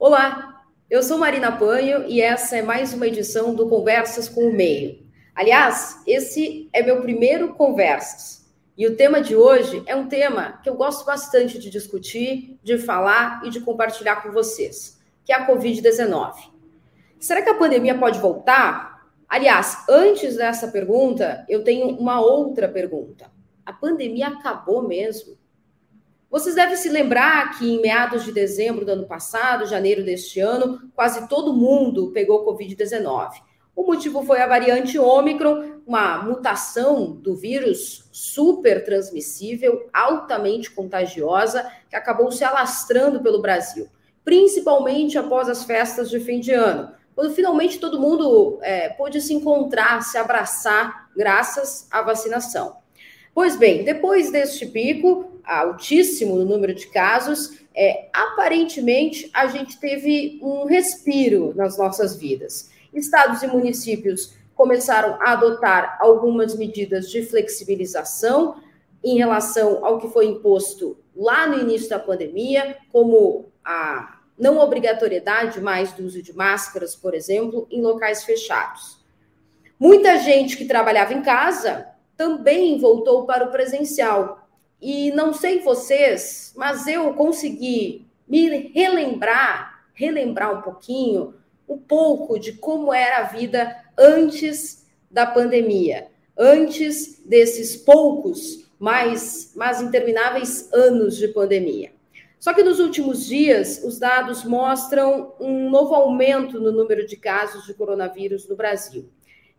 Olá, eu sou Marina Panho e essa é mais uma edição do Conversas com o Meio. Aliás, esse é meu primeiro Conversas. E o tema de hoje é um tema que eu gosto bastante de discutir, de falar e de compartilhar com vocês, que é a Covid-19. Será que a pandemia pode voltar? Aliás, antes dessa pergunta, eu tenho uma outra pergunta. A pandemia acabou mesmo? Vocês devem se lembrar que em meados de dezembro do ano passado, janeiro deste ano, quase todo mundo pegou Covid-19. O motivo foi a variante Ômicron, uma mutação do vírus super transmissível, altamente contagiosa, que acabou se alastrando pelo Brasil, principalmente após as festas de fim de ano, quando finalmente todo mundo é, pôde se encontrar, se abraçar, graças à vacinação. Pois bem, depois deste pico, altíssimo no número de casos, é, aparentemente a gente teve um respiro nas nossas vidas. Estados e municípios começaram a adotar algumas medidas de flexibilização em relação ao que foi imposto lá no início da pandemia, como a não obrigatoriedade mais do uso de máscaras, por exemplo, em locais fechados. Muita gente que trabalhava em casa também voltou para o presencial, e não sei vocês, mas eu consegui me relembrar, relembrar um pouquinho, um pouco de como era a vida antes da pandemia, antes desses poucos, mas, mas intermináveis anos de pandemia. Só que nos últimos dias, os dados mostram um novo aumento no número de casos de coronavírus no Brasil.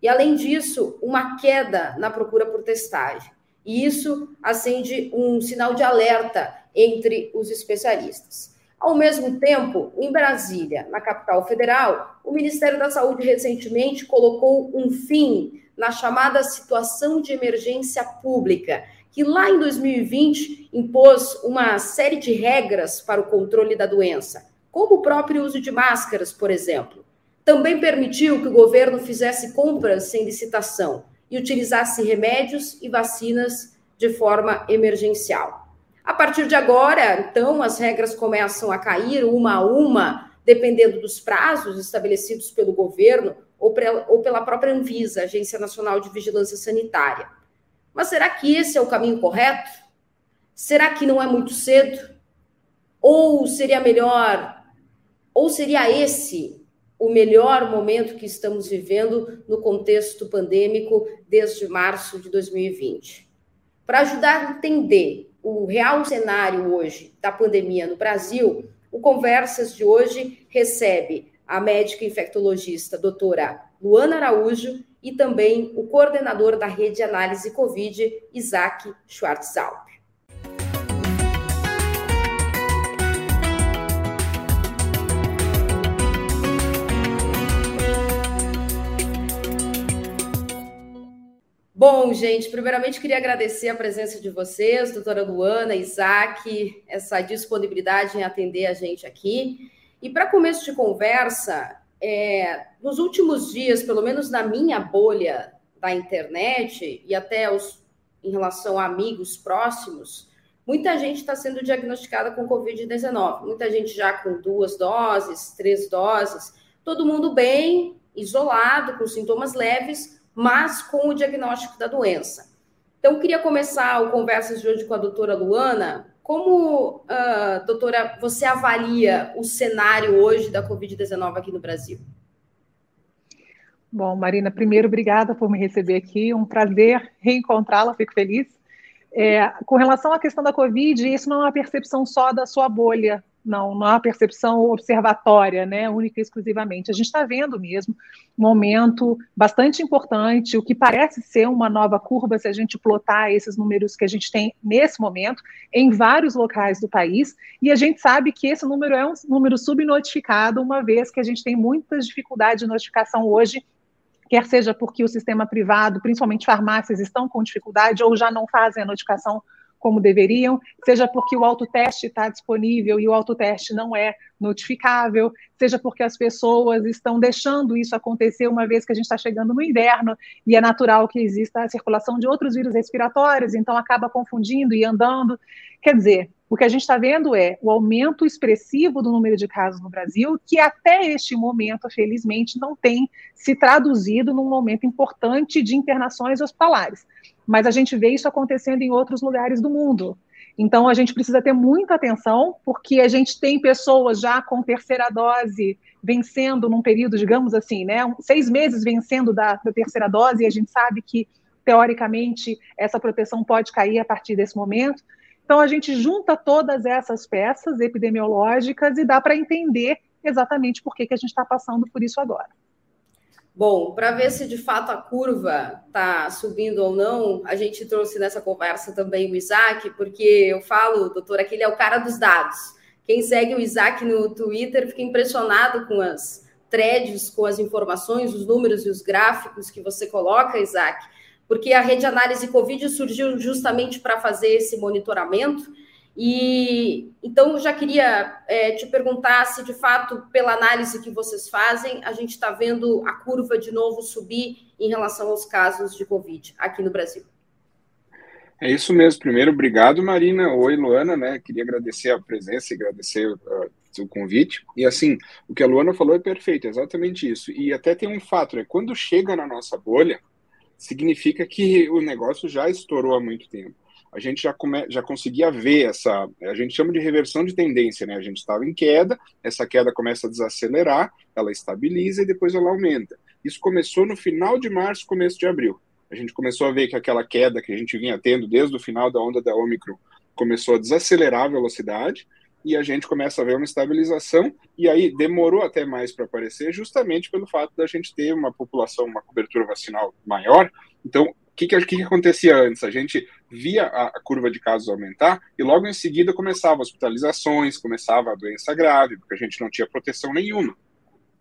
E, além disso, uma queda na procura por testagem. E isso acende um sinal de alerta entre os especialistas. Ao mesmo tempo, em Brasília, na capital federal, o Ministério da Saúde recentemente colocou um fim na chamada situação de emergência pública, que lá em 2020 impôs uma série de regras para o controle da doença, como o próprio uso de máscaras, por exemplo. Também permitiu que o governo fizesse compras sem licitação e utilizasse remédios e vacinas de forma emergencial. A partir de agora, então, as regras começam a cair uma a uma, dependendo dos prazos estabelecidos pelo governo ou, pela própria Anvisa, Agência Nacional de Vigilância Sanitária. Mas será que esse é o caminho correto? Será que não é muito cedo? Ou seria melhor, ou seria esse o melhor momento que estamos vivendo no contexto pandêmico desde março de 2020. Para ajudar a entender o real cenário hoje da pandemia no Brasil, o Conversas de hoje recebe a médica infectologista doutora Luana Araújo e também o coordenador da rede análise Covid, Isaac Schwartzalp. Bom, gente, primeiramente queria agradecer a presença de vocês, doutora Luana, Isaac, essa disponibilidade em atender a gente aqui. E para começo de conversa, é, nos últimos dias, pelo menos na minha bolha da internet e até os, em relação a amigos próximos, muita gente está sendo diagnosticada com Covid-19. Muita gente já com duas doses, três doses, todo mundo bem, isolado, com sintomas leves, mas com o diagnóstico da doença. Então, queria começar o Conversas de hoje com a doutora Luana. Como, uh, doutora, você avalia o cenário hoje da Covid-19 aqui no Brasil? Bom, Marina, primeiro, obrigada por me receber aqui. Um prazer reencontrá-la, fico feliz. É, com relação à questão da Covid, isso não é uma percepção só da sua bolha não, não há percepção observatória, né, única e exclusivamente. A gente está vendo mesmo um momento bastante importante, o que parece ser uma nova curva, se a gente plotar esses números que a gente tem nesse momento, em vários locais do país, e a gente sabe que esse número é um número subnotificado, uma vez que a gente tem muitas dificuldades de notificação hoje quer seja porque o sistema privado, principalmente farmácias, estão com dificuldade ou já não fazem a notificação como deveriam, seja porque o autoteste está disponível e o autoteste não é notificável, seja porque as pessoas estão deixando isso acontecer uma vez que a gente está chegando no inverno e é natural que exista a circulação de outros vírus respiratórios, então acaba confundindo e andando. Quer dizer, o que a gente está vendo é o aumento expressivo do número de casos no Brasil, que até este momento, felizmente, não tem se traduzido num momento importante de internações hospitalares mas a gente vê isso acontecendo em outros lugares do mundo. Então, a gente precisa ter muita atenção, porque a gente tem pessoas já com terceira dose vencendo num período, digamos assim, né, seis meses vencendo da, da terceira dose, e a gente sabe que, teoricamente, essa proteção pode cair a partir desse momento. Então, a gente junta todas essas peças epidemiológicas e dá para entender exatamente por que, que a gente está passando por isso agora. Bom, para ver se de fato a curva está subindo ou não, a gente trouxe nessa conversa também o Isaac, porque eu falo, doutor, aquele é o cara dos dados. Quem segue o Isaac no Twitter fica impressionado com as threads, com as informações, os números e os gráficos que você coloca, Isaac, porque a rede análise Covid surgiu justamente para fazer esse monitoramento e então já queria é, te perguntar se de fato, pela análise que vocês fazem, a gente está vendo a curva de novo subir em relação aos casos de Covid aqui no Brasil. É isso mesmo. Primeiro, obrigado, Marina. Oi, Luana, né? Queria agradecer a presença e agradecer uh, o convite. E assim, o que a Luana falou é perfeito, é exatamente isso. E até tem um fato, né? Quando chega na nossa bolha, significa que o negócio já estourou há muito tempo a gente já, come, já conseguia ver essa, a gente chama de reversão de tendência, né? A gente estava em queda, essa queda começa a desacelerar, ela estabiliza e depois ela aumenta. Isso começou no final de março, começo de abril. A gente começou a ver que aquela queda que a gente vinha tendo desde o final da onda da Omicron começou a desacelerar a velocidade e a gente começa a ver uma estabilização e aí demorou até mais para aparecer justamente pelo fato da gente ter uma população, uma cobertura vacinal maior. Então, que, que, que, acontecia antes? A gente via a, curva de casos aumentar e logo em seguida começava hospitalizações, começava a doença grave, porque a gente não tinha proteção nenhuma,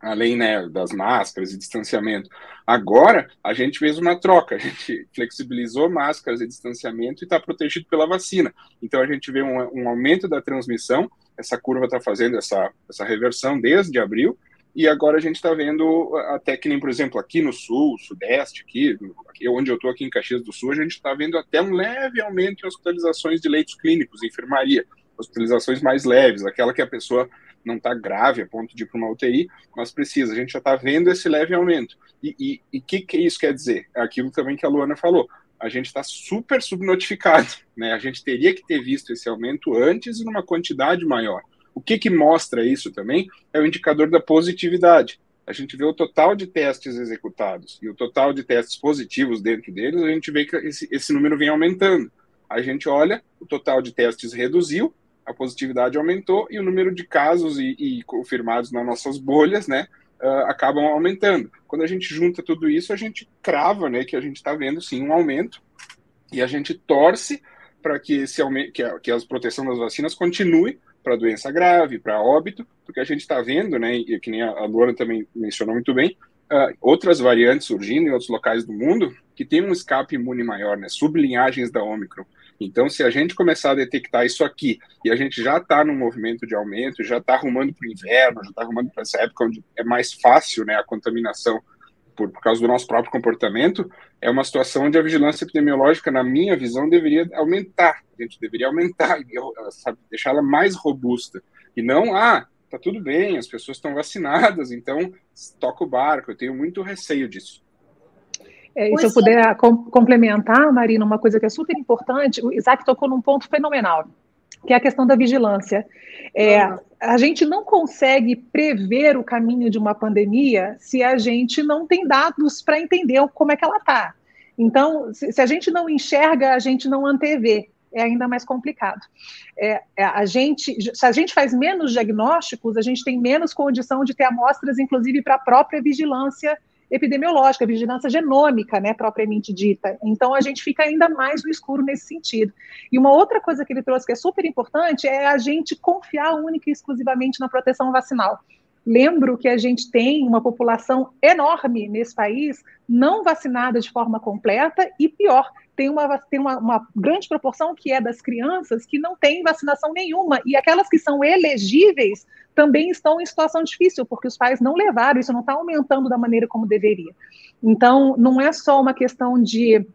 além né, das máscaras e distanciamento. Agora, a gente fez uma troca, a gente flexibilizou máscaras e distanciamento e está protegido pela vacina. Então, a gente vê um, um aumento da transmissão, essa curva está fazendo essa, essa reversão desde abril, e agora a gente está vendo até que nem, por exemplo, aqui no sul, sudeste, aqui, aqui onde eu estou, aqui em Caxias do Sul, a gente está vendo até um leve aumento em hospitalizações de leitos clínicos, enfermaria, hospitalizações mais leves, aquela que a pessoa não está grave a ponto de ir para uma UTI, mas precisa. A gente já está vendo esse leve aumento. E o que, que isso quer dizer? É aquilo também que a Luana falou. A gente está super subnotificado, né? A gente teria que ter visto esse aumento antes e numa quantidade maior. O que, que mostra isso também é o indicador da positividade. A gente vê o total de testes executados e o total de testes positivos dentro deles, a gente vê que esse, esse número vem aumentando. A gente olha, o total de testes reduziu, a positividade aumentou e o número de casos e, e confirmados nas nossas bolhas, né, uh, acabam aumentando. Quando a gente junta tudo isso, a gente crava, né, que a gente está vendo sim um aumento e a gente torce para que esse aumento, que a, que a proteção das vacinas continue para doença grave, para óbito, porque a gente está vendo, né, e que nem a Luana também mencionou muito bem, uh, outras variantes surgindo em outros locais do mundo que tem um escape imune maior, né, sublinhagens da Omicron. Então, se a gente começar a detectar isso aqui, e a gente já está num movimento de aumento, já está arrumando para o inverno, já está arrumando para essa época onde é mais fácil né, a contaminação por, por causa do nosso próprio comportamento, é uma situação onde a vigilância epidemiológica, na minha visão, deveria aumentar. A gente deveria aumentar, sabe, deixá-la mais robusta. E não, ah, tá tudo bem, as pessoas estão vacinadas, então toca o barco. Eu tenho muito receio disso. É, se eu puder com, complementar, Marina, uma coisa que é super importante, o Isaac tocou num ponto fenomenal, que é a questão da vigilância. É, a gente não consegue prever o caminho de uma pandemia se a gente não tem dados para entender como é que ela está. Então, se, a gente não enxerga, a gente não antevê. É ainda mais complicado. É, é, a gente, se a gente faz menos diagnósticos, a gente tem menos condição de ter amostras, inclusive para a própria vigilância epidemiológica, vigilância genômica, né, propriamente dita. Então a gente fica ainda mais no escuro nesse sentido. E uma outra coisa que ele trouxe que é super importante é a gente confiar única e exclusivamente na proteção vacinal. Lembro que a gente tem uma população enorme nesse país não vacinada de forma completa e pior, tem uma, tem uma, uma grande proporção que é das crianças que não tem vacinação nenhuma e aquelas que são elegíveis também estão em situação difícil, porque os pais não levaram, isso não está aumentando da maneira como deveria. Então, não é só uma questão de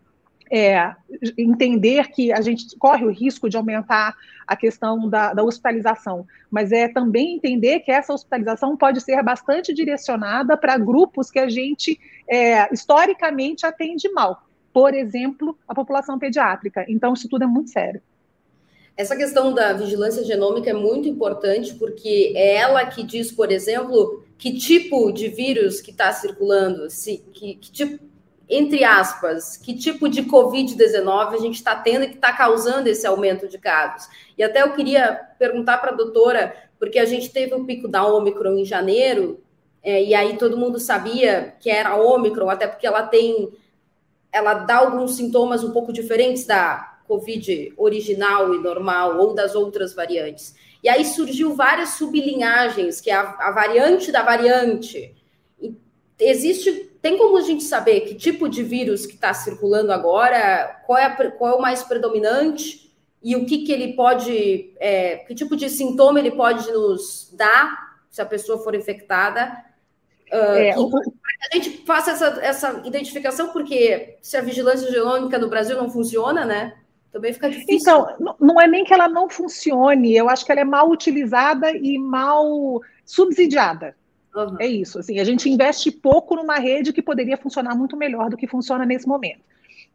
é, entender que a gente corre o risco de aumentar a questão da, da, hospitalização, mas é também entender que essa hospitalização pode ser bastante direcionada para grupos que a gente é, historicamente atende mal. Por exemplo, a população pediátrica. Então, isso tudo é muito sério. Essa questão da vigilância genômica é muito importante, porque é ela que diz, por exemplo, que tipo de vírus que está circulando, se, que, que tipo entre aspas, que tipo de Covid-19 a gente está tendo e que está causando esse aumento de casos. E até eu queria perguntar para a doutora, porque a gente teve o pico da Omicron em janeiro, é, e aí todo mundo sabia que era Omicron, até porque ela tem, ela dá alguns sintomas um pouco diferentes da Covid original e normal, ou das outras variantes. E aí surgiu várias sublinhagens, que é a, a variante da variante. E existe tem como a gente saber que tipo de vírus que está circulando agora, qual é, a, qual é o mais predominante e o que, que ele pode, é, que tipo de sintoma ele pode nos dar se a pessoa for infectada? Uh, é, que, a gente faça essa, essa identificação, porque se a vigilância genômica no Brasil não funciona, né? Também fica difícil. Então, não é nem que ela não funcione, eu acho que ela é mal utilizada e mal subsidiada. Uhum. É isso. Assim, a gente investe pouco numa rede que poderia funcionar muito melhor do que funciona nesse momento.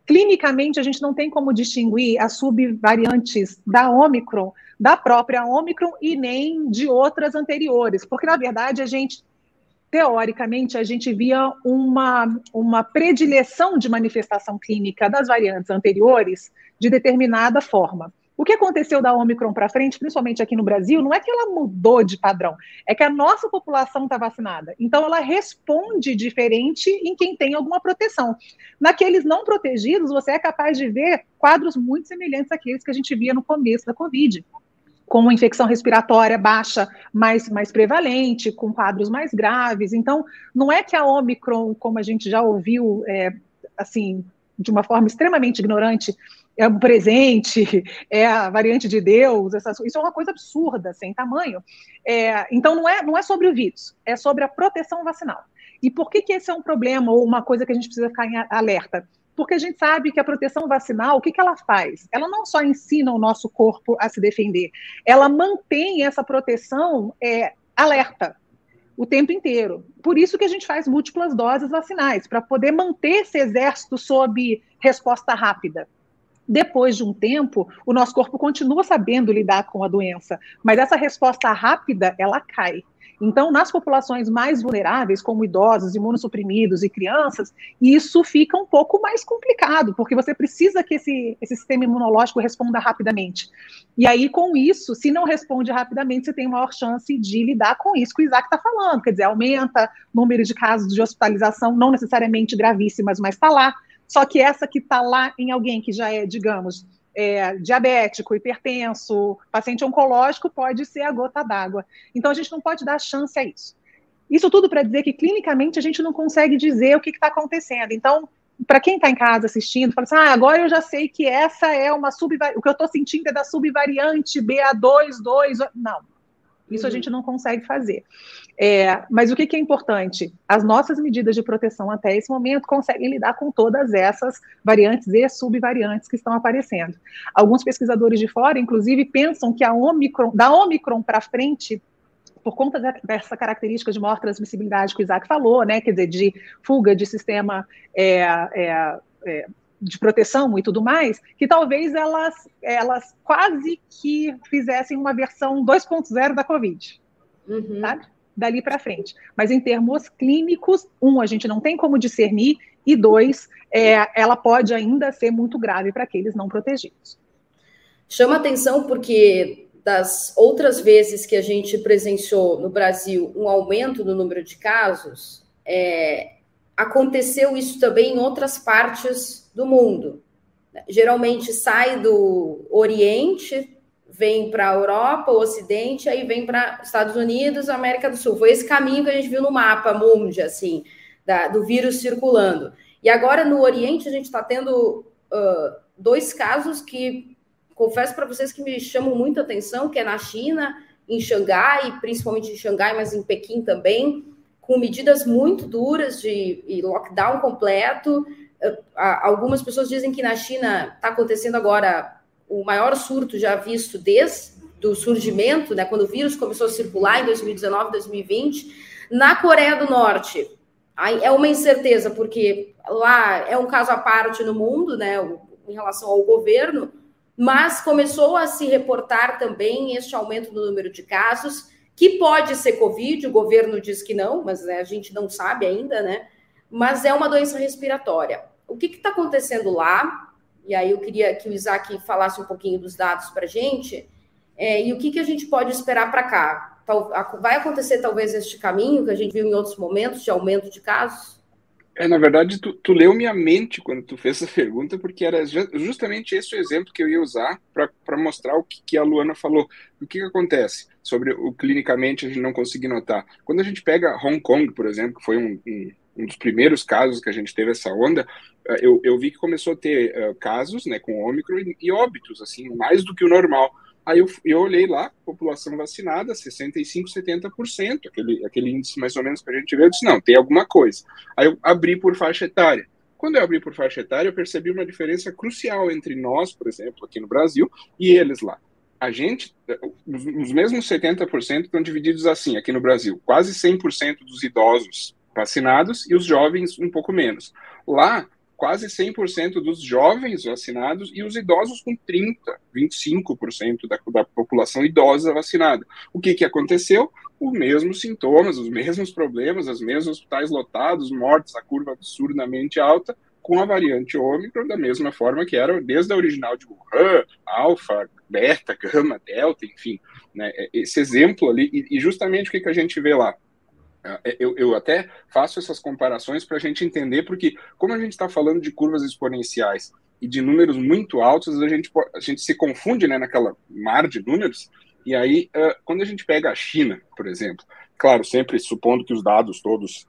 Clinicamente, a gente não tem como distinguir as subvariantes da Omicron, da própria Omicron e nem de outras anteriores, porque, na verdade, a gente, teoricamente, a gente via uma, uma predileção de manifestação clínica das variantes anteriores de determinada forma. O que aconteceu da Omicron para frente, principalmente aqui no Brasil, não é que ela mudou de padrão, é que a nossa população está vacinada. Então, ela responde diferente em quem tem alguma proteção. Naqueles não protegidos, você é capaz de ver quadros muito semelhantes àqueles que a gente via no começo da Covid com infecção respiratória baixa mais, mais prevalente, com quadros mais graves. Então, não é que a Omicron, como a gente já ouviu, é, assim, de uma forma extremamente ignorante, é um presente, é a variante de Deus, essas, isso é uma coisa absurda, sem tamanho. É, então, não é, não é sobre o vírus, é sobre a proteção vacinal. E por que, que esse é um problema ou uma coisa que a gente precisa ficar em alerta? Porque a gente sabe que a proteção vacinal, o que, que ela faz? Ela não só ensina o nosso corpo a se defender, ela mantém essa proteção é, alerta o tempo inteiro. Por isso que a gente faz múltiplas doses vacinais, para poder manter esse exército sob resposta rápida depois de um tempo, o nosso corpo continua sabendo lidar com a doença, mas essa resposta rápida, ela cai. Então, nas populações mais vulneráveis, como idosos, imunossuprimidos e crianças, isso fica um pouco mais complicado, porque você precisa que esse, esse sistema imunológico responda rapidamente. E aí, com isso, se não responde rapidamente, você tem maior chance de lidar com isso que o Isaac está falando, quer dizer, aumenta o número de casos de hospitalização, não necessariamente gravíssimas, mas está lá só que essa que está lá em alguém que já é, digamos, é, diabético, hipertenso, paciente oncológico, pode ser a gota d'água. Então, a gente não pode dar chance a isso. Isso tudo para dizer que, clinicamente, a gente não consegue dizer o que está acontecendo. Então, para quem está em casa assistindo, fala assim: ah, agora eu já sei que essa é uma subvariante, o que eu estou sentindo é da subvariante BA22. Não, isso a uhum. gente não consegue fazer. É, mas o que, que, é importante? As nossas medidas de proteção até esse momento conseguem lidar com todas essas variantes e subvariantes que estão aparecendo. Alguns pesquisadores de fora, inclusive, pensam que a Omicron, da Omicron para frente, por conta dessa característica de maior transmissibilidade que o Isaac falou, né, quer dizer, de fuga de sistema é, é, é de proteção e tudo mais, que talvez elas, elas quase que fizessem uma versão 2.0 da Covid, uhum. sabe? Dali para frente. Mas em termos clínicos, um, a gente não tem como discernir, e dois, é, ela pode ainda ser muito grave para aqueles não protegidos. Chama atenção porque das outras vezes que a gente presenciou no Brasil um aumento no número de casos, é, aconteceu isso também em outras partes do mundo. Geralmente sai do Oriente, vem para a Europa, o Ocidente, aí vem para Estados Unidos, América do Sul. Foi esse caminho que a gente viu no mapa mundi, assim, da, do vírus circulando. E agora no Oriente a gente está tendo uh, dois casos que confesso para vocês que me chamam muita atenção, que é na China, em Xangai, principalmente em Xangai, mas em Pequim também, com medidas muito duras de lockdown completo. Algumas pessoas dizem que na China está acontecendo agora o maior surto já visto desde o surgimento, né, quando o vírus começou a circular em 2019, 2020. Na Coreia do Norte, é uma incerteza, porque lá é um caso à parte no mundo, né, em relação ao governo, mas começou a se reportar também este aumento no número de casos, que pode ser Covid, o governo diz que não, mas né, a gente não sabe ainda, né? Mas é uma doença respiratória. O que está acontecendo lá? E aí eu queria que o Isaac falasse um pouquinho dos dados para a gente, é, e o que, que a gente pode esperar para cá? Vai acontecer talvez este caminho que a gente viu em outros momentos de aumento de casos? É, na verdade, tu, tu, leu minha mente quando tu fez essa pergunta, porque era justamente esse o exemplo que eu ia usar para mostrar o que, que, a Luana falou. O que, que, acontece sobre o clinicamente a gente não conseguir notar? Quando a gente pega Hong Kong, por exemplo, que foi um, um, um dos primeiros casos que a gente teve essa onda, eh, eu, eu vi que começou a ter uh, casos né, com Ômicron e, e óbitos, assim, mais do que o normal. Aí eu, eu olhei lá, população vacinada, 65%, 70%, aquele, aquele índice mais ou menos que a gente vê, eu disse, não, tem alguma coisa. Aí eu abri por faixa etária. Quando eu abri por faixa etária, eu percebi uma diferença crucial entre nós, por exemplo, aqui no Brasil, e eles lá. A gente, os, os mesmos 70% estão divididos assim aqui no Brasil. Quase 100% dos idosos vacinados e os jovens um pouco menos. Lá, quase 100% dos jovens vacinados e os idosos com 30%, 25% da, da população idosa vacinada. O que, que aconteceu? Os mesmos sintomas, os mesmos problemas, os mesmos hospitais lotados, mortes, a curva absurdamente alta, com a variante Ômicron, da mesma forma que era desde a original de Wuhan, Alfa, Beta, Gama, Delta, enfim. Né, esse exemplo ali, e, e justamente o que, que a gente vê lá? É, eu, eu até faço essas comparações para a gente entender, porque como a gente está falando de curvas exponenciais e de números muito altos, a gente, a gente se confunde né, naquela mar de números, e aí uh, quando a gente pega a China, por exemplo, claro, sempre supondo que os dados todos,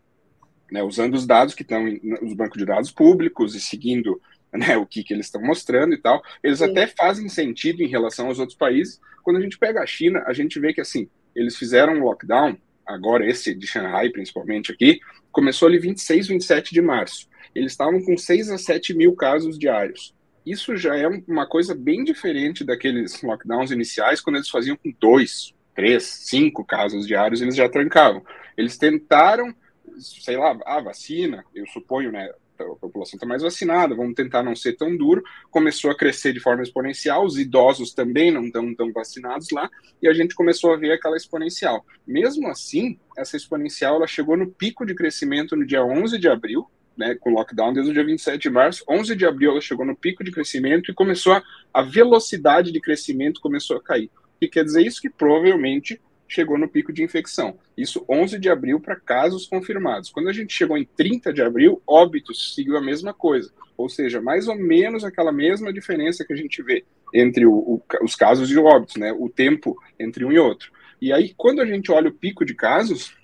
né, usando os dados que estão nos bancos de dados públicos e seguindo né, o que, que eles estão mostrando e tal, eles Sim. até fazem sentido em relação aos outros países. Quando a gente pega a China, a gente vê que assim, eles fizeram um lockdown agora esse de Shanghai, principalmente aqui, começou ali 26, 27 de março. Eles estavam com 6 a 7 mil casos diários. Isso já é uma coisa bem diferente daqueles lockdowns iniciais, quando eles faziam com 2, 3, 5 casos diários, eles já trancavam. Eles tentaram, sei lá, a vacina, eu suponho, né, a população está mais vacinada, vamos tentar não ser tão duro. Começou a crescer de forma exponencial, os idosos também não estão tão vacinados lá, e a gente começou a ver aquela exponencial. Mesmo assim, essa exponencial ela chegou no pico de crescimento no dia 11 de abril, né, com lockdown desde o dia 27 de março. 11 de abril ela chegou no pico de crescimento e começou a, a velocidade de crescimento começou a cair. O que quer dizer isso? Que provavelmente chegou no pico de infecção. Isso 11 de abril para casos confirmados. Quando a gente chegou em 30 de abril, óbitos seguiu a mesma coisa. Ou seja, mais ou menos aquela mesma diferença que a gente vê entre o, o, os casos de óbitos, né? O tempo entre um e outro. E aí, quando a gente olha o pico de casos,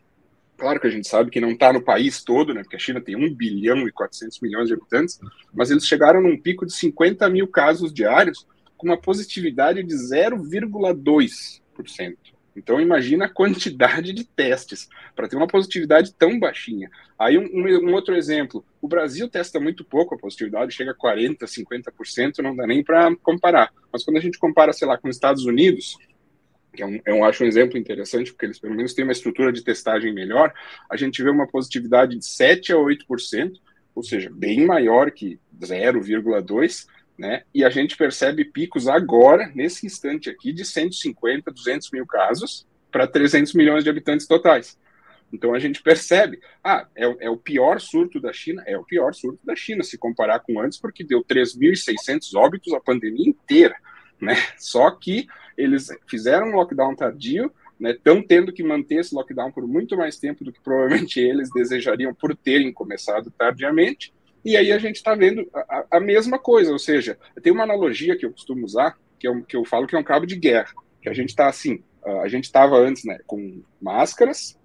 claro que a gente sabe que não está no país todo, né? Porque a China tem 1 bilhão e 400 milhões de habitantes, mas eles chegaram num pico de 50 mil casos diários, com uma positividade de 0,2%. Então imagina a quantidade de testes para ter uma positividade tão baixinha. Aí um, um, outro exemplo, o Brasil testa muito pouco a positividade, chega a 40%, 50%, não dá nem para comparar. Mas quando a gente compara, sei lá, com os Estados Unidos, que é um, eu acho um exemplo interessante, porque eles pelo menos têm uma estrutura de testagem melhor, a gente vê uma positividade de 7 a 8%, ou seja, bem maior que 0,2%, né? E a gente percebe picos agora, nesse instante aqui, de 150, 200 mil casos para 300 milhões de habitantes totais. Então a gente percebe, ah, é, é, o pior surto da China, é o pior surto da China, se comparar com antes, porque deu 3.600 óbitos a pandemia inteira, né? Só que eles fizeram um lockdown tardio, estão né, tendo que manter esse lockdown por muito mais tempo do que provavelmente eles desejariam por terem começado tardiamente, e aí a gente está vendo a, a, mesma coisa, ou seja, tem uma analogia que eu costumo usar, que eu, que eu falo que é um cabo de guerra, que a gente está assim, a gente estava antes né, com máscaras,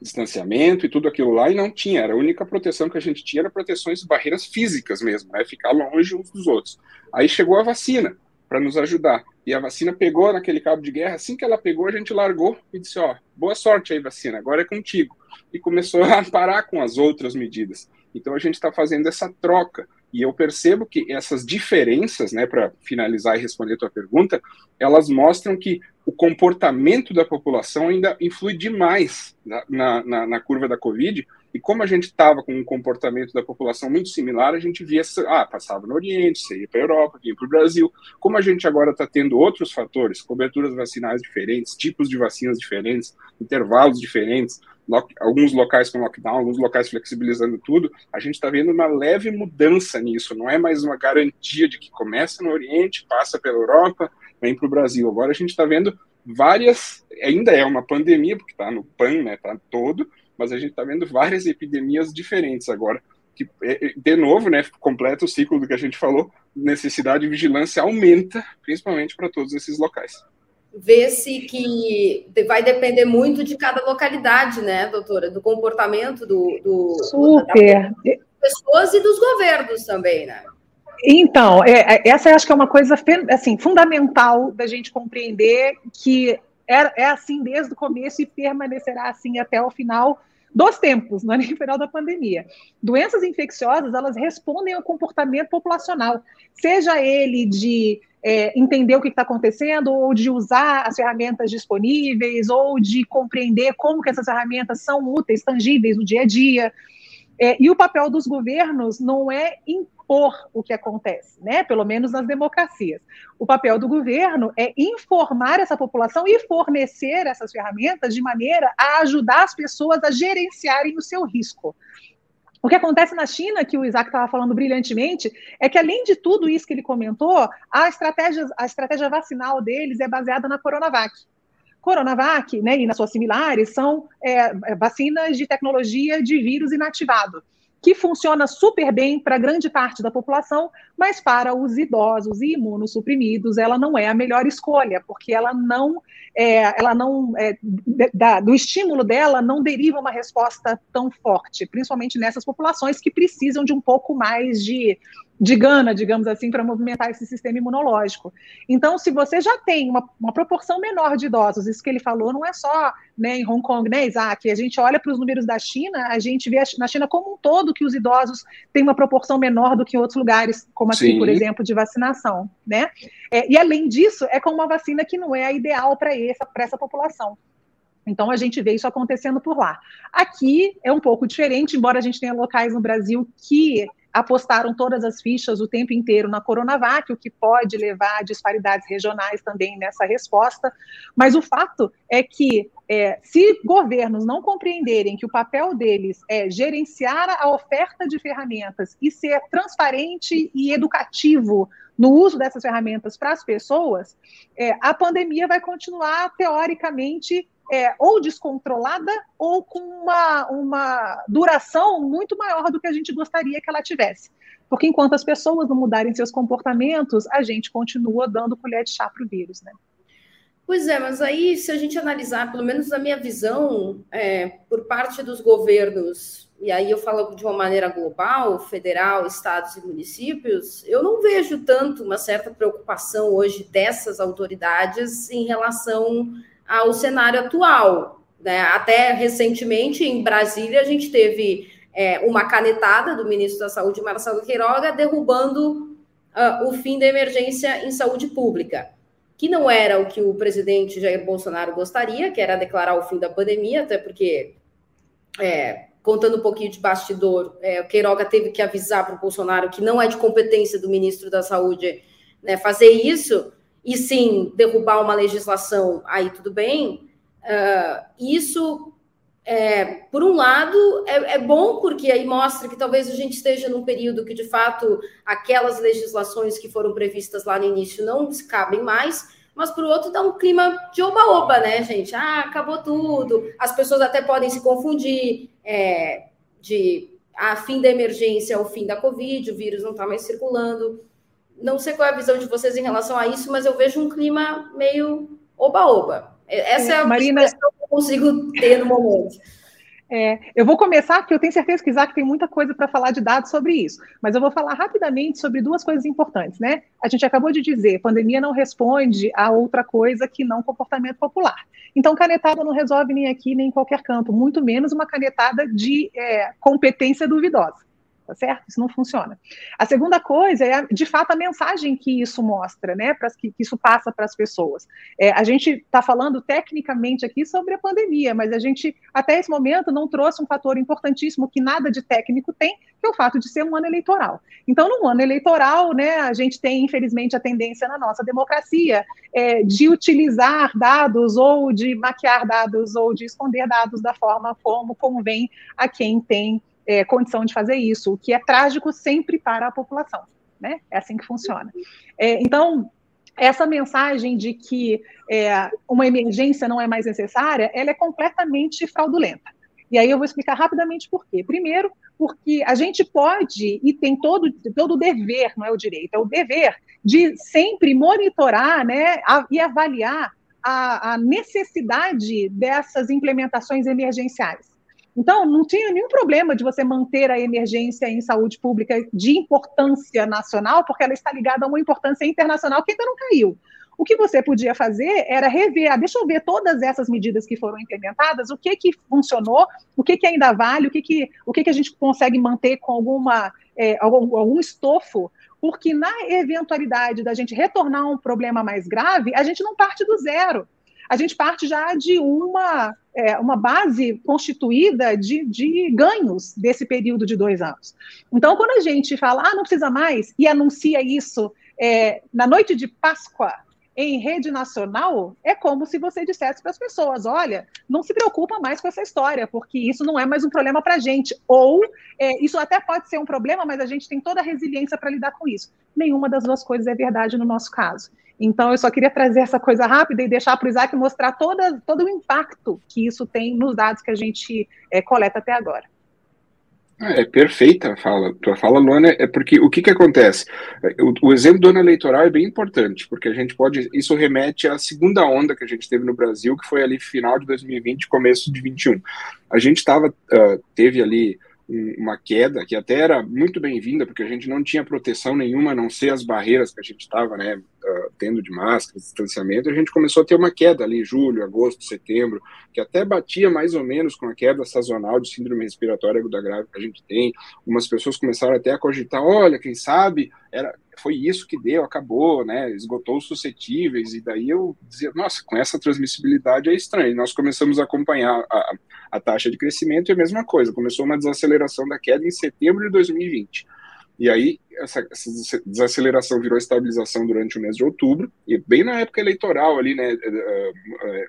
distanciamento e tudo aquilo lá, e não tinha. Era a única proteção que a gente tinha era proteções, barreiras físicas mesmo, né? Ficar longe uns dos outros. Aí chegou a vacina para nos ajudar. E a vacina pegou naquele cabo de guerra. Assim que ela pegou, a gente largou e disse: Ó, boa sorte aí, vacina, agora é contigo. E começou a parar com as outras medidas. Então a gente está fazendo essa troca. E eu percebo que essas diferenças, né, para finalizar e responder a tua pergunta, elas mostram que o comportamento da população ainda influi demais na, na, na curva da Covid. E como a gente estava com um comportamento da população muito similar, a gente via, ah, passava no Oriente, você ia para a Europa, vinha para o Brasil. Como a gente agora está tendo outros fatores, coberturas vacinais diferentes, tipos de vacinas diferentes, intervalos diferentes, alguns locais com lockdown, alguns locais flexibilizando tudo, a gente está vendo uma leve mudança nisso. Não é mais uma garantia de que começa no Oriente, passa pela Europa, vem para o Brasil. Agora a gente está vendo várias, ainda é uma pandemia, porque está no PAN, né, está todo, mas a gente está vendo várias epidemias diferentes agora, que, é, é, de novo, né, completa o ciclo do que a gente falou, necessidade de vigilância aumenta, principalmente para todos esses locais vê-se que vai depender muito de cada localidade, né, doutora? Do comportamento do, do Super. das pessoas e dos governos também, né? Então, é, é, essa eu acho que é uma coisa assim, fundamental da gente compreender que é, é assim desde o começo e permanecerá assim até o final dos tempos, não é nem final da pandemia. Doenças infecciosas, elas respondem ao comportamento populacional, seja ele de é, entender o que está acontecendo, ou de usar as ferramentas disponíveis, ou de compreender como que essas ferramentas são úteis, tangíveis no dia a dia. É, e o papel dos governos não é impor o que acontece, né? Pelo menos nas democracias. O papel do governo é informar essa população e fornecer essas ferramentas de maneira a ajudar as pessoas a gerenciarem o seu risco. O que acontece na China, que o Isaac estava falando brilhantemente, é que, além de tudo isso que ele comentou, a estratégia, a estratégia vacinal deles é baseada na Coronavac. Coronavac né, e nas suas similares são é, é vacinas de tecnologia de vírus inativado que funciona super bem para grande parte da população, mas para os idosos e imunossuprimidos ela não é a melhor escolha, porque ela não, é, ela não é, da, do estímulo dela não deriva uma resposta tão forte, principalmente nessas populações que precisam de um pouco mais de de gana, digamos assim, para movimentar esse sistema imunológico. Então, se você já tem uma, uma, proporção menor de idosos, isso que ele falou não é só né, em Hong Kong, né, Isaac? A gente olha para os números da China, a gente vê na China como um todo que os idosos têm uma proporção menor do que em outros lugares, como aqui, Sim. por exemplo, de vacinação, né? É, e além disso, é com uma vacina que não é a ideal para essa, essa população. Então a gente vê isso acontecendo por lá. Aqui é um pouco diferente, embora a gente tenha locais no Brasil que apostaram todas as fichas o tempo inteiro na Coronavac, o que pode levar a disparidades regionais também nessa resposta. Mas o fato é que, é, se governos não compreenderem que o papel deles é gerenciar a oferta de ferramentas e ser transparente e educativo no uso dessas ferramentas para as pessoas, é, a pandemia vai continuar, teoricamente, é, ou descontrolada ou com uma, uma duração muito maior do que a gente gostaria que ela tivesse. Porque enquanto as pessoas não mudarem seus comportamentos, a gente continua dando colher de chá para o vírus, né? Pois é, mas aí, se a gente analisar, pelo menos na minha visão, é, por parte dos governos, e aí eu falo de uma maneira global, federal, estados e municípios, eu não vejo tanto uma certa preocupação hoje dessas autoridades em relação ao cenário atual. Né? Até recentemente, em Brasília, a gente teve é, uma canetada do ministro da Saúde, Marcelo Queiroga, derrubando uh, o fim da emergência em saúde pública, que não era o que o presidente Jair Bolsonaro gostaria, que era declarar o fim da pandemia, até porque, é, contando um pouquinho de bastidor, é, o Queiroga teve que avisar para o Bolsonaro que não é de competência do ministro da Saúde né, fazer isso, e sim derrubar uma legislação, aí tudo bem. Uh, isso, é, por um lado, é, é, bom, porque aí mostra que talvez a gente esteja num período que, de fato, aquelas legislações que foram previstas lá no início não cabem mais, mas, por outro, dá um clima de oba-oba, né, gente? Ah, acabou tudo. As pessoas até podem se confundir é, de a ah, fim da emergência ao fim da Covid, o vírus não está mais circulando. Não sei qual é a visão de vocês em relação a isso, mas eu vejo um clima meio oba-oba. Essa é a Marina... expressão que eu consigo ter no momento. É, eu vou começar, porque eu tenho certeza que Isaac tem muita coisa para falar de dados sobre isso, mas eu vou falar rapidamente sobre duas coisas importantes, né? A gente acabou de dizer, pandemia não responde a outra coisa que não comportamento popular. Então, canetada não resolve nem aqui, nem em qualquer canto, muito menos uma canetada de é, competência duvidosa tá certo? Isso não funciona. A segunda coisa é, de fato, a mensagem que isso mostra, né, para que, que, isso passa para as pessoas. É, a gente está falando tecnicamente aqui sobre a pandemia, mas a gente, até esse momento, não trouxe um fator importantíssimo que nada de técnico tem, que é o fato de ser um ano eleitoral. Então, no ano eleitoral, né, a gente tem, infelizmente, a tendência na nossa democracia é, de utilizar dados ou de maquiar dados ou de esconder dados da forma como convém a quem tem é, condição de fazer isso, o que é trágico sempre para a população. Né? É assim que funciona. É, então, essa mensagem de que é, uma emergência não é mais necessária, ela é completamente fraudulenta. E aí eu vou explicar rapidamente por quê. Primeiro, porque a gente pode e tem todo, todo o dever, não é o direito, é o dever de sempre monitorar né, a, e avaliar a, a necessidade dessas implementações emergenciais. Então, não tinha nenhum problema de você manter a emergência em saúde pública de importância nacional, porque ela está ligada a uma importância internacional que ainda não caiu. O que você podia fazer era rever, ah, deixa eu ver todas essas medidas que foram implementadas, o que que funcionou, o que que ainda vale, o que que, o que, que a gente consegue manter com alguma, é, algum, algum estofo, porque na eventualidade da gente retornar um problema mais grave, a gente não parte do zero a gente parte já de uma, é, uma base constituída de, de ganhos desse período de dois anos. Então, quando a gente fala, ah, não precisa mais, e anuncia isso é, na noite de Páscoa, em rede nacional, é como se você dissesse para as pessoas: olha, não se preocupa mais com essa história, porque isso não é mais um problema para a gente. Ou é, isso até pode ser um problema, mas a gente tem toda a resiliência para lidar com isso. Nenhuma das duas coisas é verdade no nosso caso. Então, eu só queria trazer essa coisa rápida e deixar para o Isaac mostrar toda, todo o impacto que isso tem nos dados que a gente é, coleta até agora. É perfeita a fala, tua fala, Luana, é porque o que que acontece? O, o, exemplo do ano eleitoral é bem importante, porque a gente pode, isso remete à segunda onda que a gente teve no Brasil, que foi ali final de 2020, começo de 21. A gente tava, uh, teve ali uma queda que até era muito bem-vinda, porque a gente não tinha proteção nenhuma, a não ser as barreiras que a gente estava né, uh, tendo de máscara, distanciamento, a gente começou a ter uma queda ali, julho, agosto, setembro, que até batia mais ou menos com a queda sazonal de síndrome respiratória aguda grave que a gente tem. Umas pessoas começaram até a cogitar, olha, quem sabe era foi isso que deu, acabou, né? Esgotou os suscetíveis, e daí eu dizia, nossa, com essa transmissibilidade é estranho. E nós começamos a acompanhar a, a taxa de crescimento e a mesma coisa, começou uma desaceleração da queda em setembro de 2020. E aí, essa, essa, desaceleração virou estabilização durante o mês de outubro, e bem na época eleitoral ali, né, é, é, é,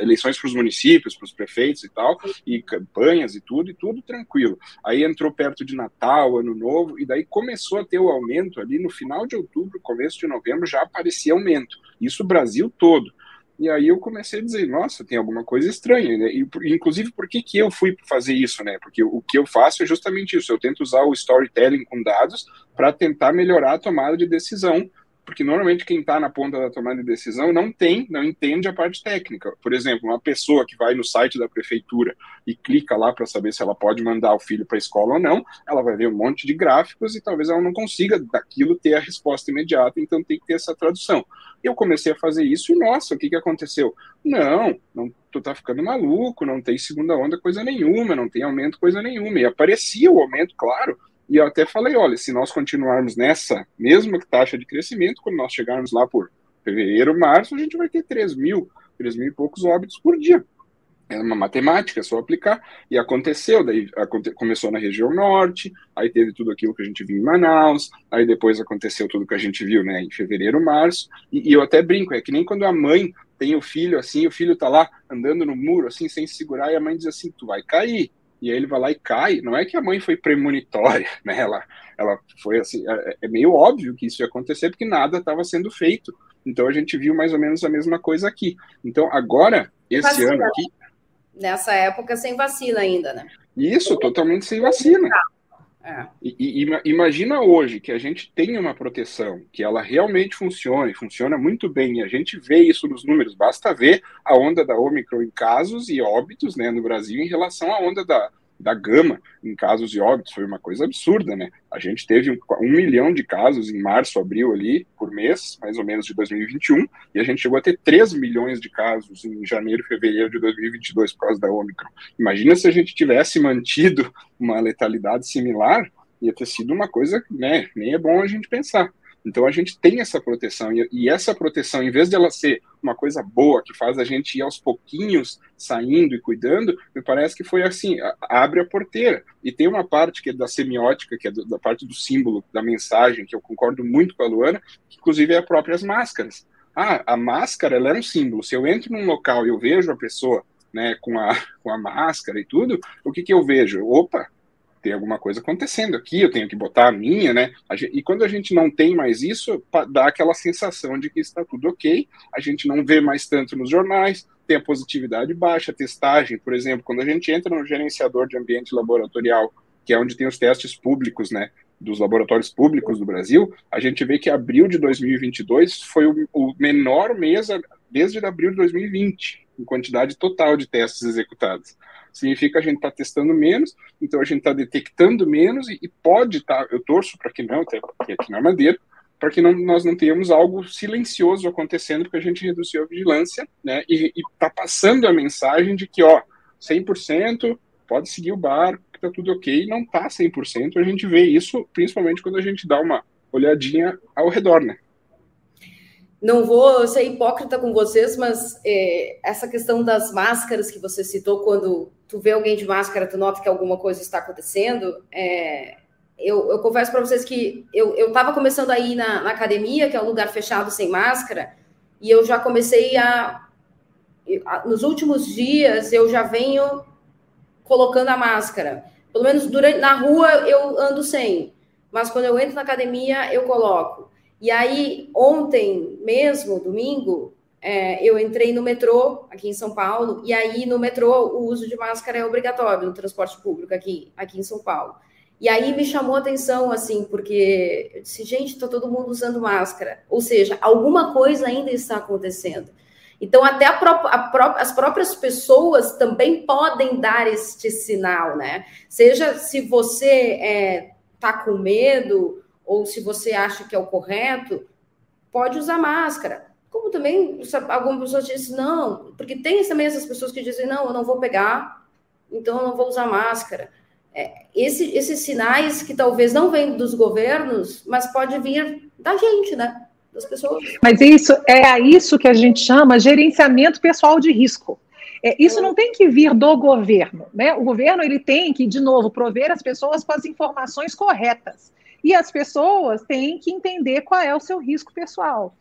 eleições para os municípios, para os prefeitos e tal, e campanhas e tudo, e tudo tranquilo. Aí entrou perto de Natal, Ano Novo, e daí começou a ter o aumento ali no final de outubro, começo de novembro, já aparecia aumento. Isso o Brasil todo. E aí eu comecei a dizer, nossa, tem alguma coisa estranha, né? E, inclusive, por que, que eu fui fazer isso, né? Porque o que eu faço é justamente isso, eu tento usar o storytelling com dados para tentar melhorar a tomada de decisão porque normalmente quem está na ponta da tomada de decisão não tem, não entende a parte técnica. Por exemplo, uma pessoa que vai no site da prefeitura e clica lá para saber se ela pode mandar o filho para a escola ou não, ela vai ver um monte de gráficos e talvez ela não consiga daquilo ter a resposta imediata, então tem que ter essa tradução. Eu comecei a fazer isso e, nossa, o que, que aconteceu? Não, não tu tá ficando maluco, não tem segunda onda coisa nenhuma, não tem aumento coisa nenhuma. E aparecia o aumento, claro, e eu até falei, olha, se nós continuarmos nessa mesma taxa de crescimento, quando nós chegarmos lá por fevereiro, março, a gente vai ter 3 mil, 3 mil e poucos óbitos por dia. É uma matemática, é só aplicar. E aconteceu, daí aconte, começou na região norte, aí teve tudo aquilo que a gente viu em Manaus, aí depois aconteceu tudo que a gente viu né, em fevereiro, março. E, e eu até brinco, é que nem quando a mãe tem o filho assim, o filho tá lá andando no muro, assim, sem segurar, e a mãe diz assim: tu vai cair e aí ele vai lá e cai. Não é que a mãe foi premonitória, né? Ela, ela foi assim, é, é meio óbvio que isso ia acontecer porque nada estava sendo feito. Então a gente viu mais ou menos a mesma coisa aqui. Então agora esse vacina, ano aqui nessa época sem vacina ainda, né? Isso, totalmente sem vacina. É. E, e, imagina hoje que a gente tem uma proteção, que ela realmente funciona e funciona muito bem, e a gente vê isso nos números, basta ver a onda da Omicron em casos e óbitos né, no Brasil em relação à onda da, da gama em casos de óbitos, foi uma coisa absurda, né? A gente teve um, um, milhão de casos em março, abril ali, por mês, mais ou menos de 2021, e a gente chegou a ter 3 milhões de casos em janeiro fevereiro de 2022 por causa da Omicron. Imagina se a gente tivesse mantido uma letalidade similar, ia ter sido uma coisa, né, nem é bom a gente pensar. Então a gente tem essa proteção, e, e, essa proteção, em vez de ela ser uma coisa boa, que faz a gente ir aos pouquinhos saindo e cuidando, me parece que foi assim: a, abre a porteira. E tem uma parte que é da semiótica, que é do, da parte do símbolo, da mensagem, que eu concordo muito com a Luana, que inclusive é as próprias máscaras. Ah, a máscara ela é um símbolo. Se eu entro num local e eu vejo a pessoa né, com, a, com a máscara e tudo, o que, que eu vejo? Opa, tem alguma coisa acontecendo aqui, eu tenho que botar a minha, né? E quando a gente não tem mais isso, dá aquela sensação de que está tudo ok, a gente não vê mais tanto nos jornais, tem a positividade baixa, testagem, por exemplo, quando a gente entra no gerenciador de ambiente laboratorial, que é onde tem os testes públicos, né? Dos laboratórios públicos do Brasil, a gente vê que abril de 2022 foi o, o menor mês desde abril de 2020, em quantidade total de testes executados significa que a gente está testando menos, então a gente está detectando menos e, e pode estar, tá, eu torço para que não, até porque aqui não é madeira, para que não, nós não tenhamos algo silencioso acontecendo, porque a gente reduziu a vigilância, né, e está passando a mensagem de que, ó, 100%, pode seguir o barco, que está tudo ok, não está 100%, a gente vê isso principalmente quando a gente dá uma olhadinha ao redor, né. Não vou ser hipócrita com vocês, mas é, essa questão das máscaras que você citou, quando tu vê alguém de máscara, tu nota que alguma coisa está acontecendo. É, eu, eu, confesso para vocês que eu estava começando aí na, na, academia, que é um lugar fechado sem máscara, e eu já comecei a, a. Nos últimos dias, eu já venho colocando a máscara. Pelo menos durante, na rua eu ando sem, mas quando eu entro na academia, eu coloco. E aí, ontem mesmo, domingo, é, eu entrei no metrô aqui em São Paulo, e aí no metrô o uso de máscara é obrigatório no transporte público aqui, aqui em São Paulo. E aí me chamou a atenção, assim, porque eu disse, gente, está todo mundo usando máscara. Ou seja, alguma coisa ainda está acontecendo. Então, até a pró a pró as próprias pessoas também podem dar este sinal, né? Seja se você está é, tá com medo ou se você acha que é o correto, pode usar máscara. Como também algumas pessoas dizem, não, porque tem também essas pessoas que dizem, não, eu não vou pegar, então eu não vou usar máscara. É, esse, esses sinais que talvez não venham dos governos, mas pode vir da gente, né? Das pessoas. Mas isso é isso que a gente chama gerenciamento pessoal de risco. É, isso não tem que vir do governo, né? O governo ele tem que, de novo, prover as pessoas com as informações corretas. E as pessoas têm que entender qual é o seu risco pessoal.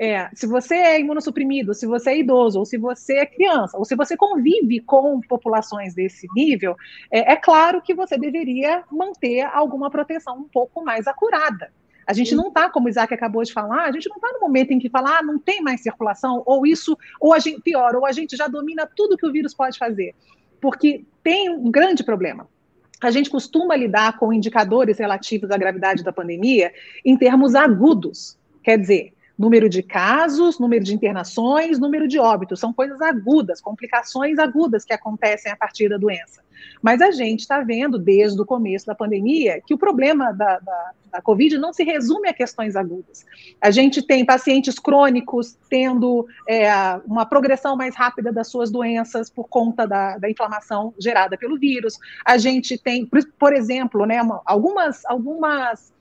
É, se você é imunossuprimido, se você é idoso, ou se você é criança, ou se você convive com populações desse nível, é, é claro que você deveria manter alguma proteção um pouco mais acurada. A gente não está, como o Isaac acabou de falar, a gente não está no momento em que falar, ah, não tem mais circulação, ou isso, ou a gente, pior, ou a gente já domina tudo que o vírus pode fazer. Porque tem um grande problema a gente costuma lidar com indicadores relativos à gravidade da pandemia em termos agudos. Quer dizer, número de casos, número de internações, número de óbitos. São coisas agudas, complicações agudas que acontecem a partir da doença. Mas a gente está vendo, desde o começo da pandemia, que o problema da, da, da, Covid não se resume a questões agudas. A gente tem pacientes crônicos tendo é, uma progressão mais rápida das suas doenças por conta da, da inflamação gerada pelo vírus. A gente tem, por, exemplo, né, algumas, algumas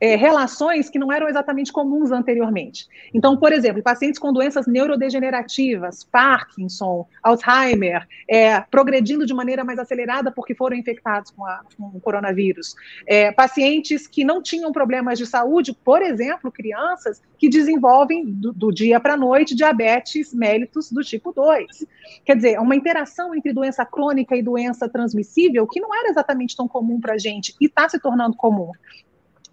é, relações que não eram exatamente comuns anteriormente. Então, por exemplo, pacientes com doenças neurodegenerativas, Parkinson, Alzheimer, é, progredindo de maneira mais acelerada porque foram infectados com, a, com o coronavírus. É, pacientes que não tinham problemas de saúde, por exemplo, crianças que desenvolvem do, do dia para a noite diabetes mellitus do tipo 2. Quer dizer, uma interação entre doença crônica e doença transmissível que não era exatamente tão comum para a gente e está se tornando comum.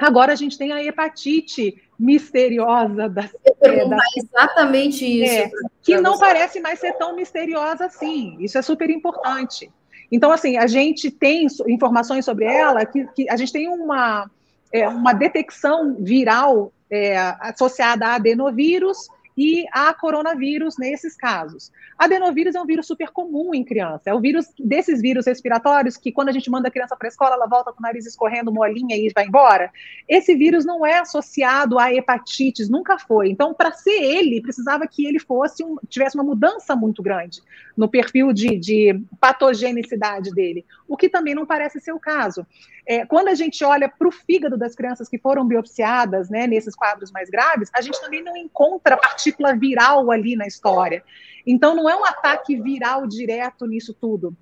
Agora a gente tem a hepatite misteriosa da, é, da exatamente isso. É, que não parece mais ser tão misteriosa assim. Isso é super importante. Então, assim, a gente tem informações sobre ela que, que a gente tem uma, é, uma detecção viral é, associada a adenovírus e a coronavírus nesses casos. Adenovírus é um vírus super comum em criança. É o vírus desses vírus respiratórios que, quando a gente manda a criança para a escola, ela volta com o nariz escorrendo, molinha e vai embora. Esse vírus não é associado a hepatites, nunca foi. Então, para ser ele, precisava que ele fosse um, tivesse uma mudança muito grande no perfil de, de patogenicidade dele, o que também não parece ser o caso. É, quando a gente olha para o fígado das crianças que foram biopsiadas, né, nesses quadros mais graves, a gente também não encontra partícula viral ali na história. Então, não é um ataque viral direto nisso tudo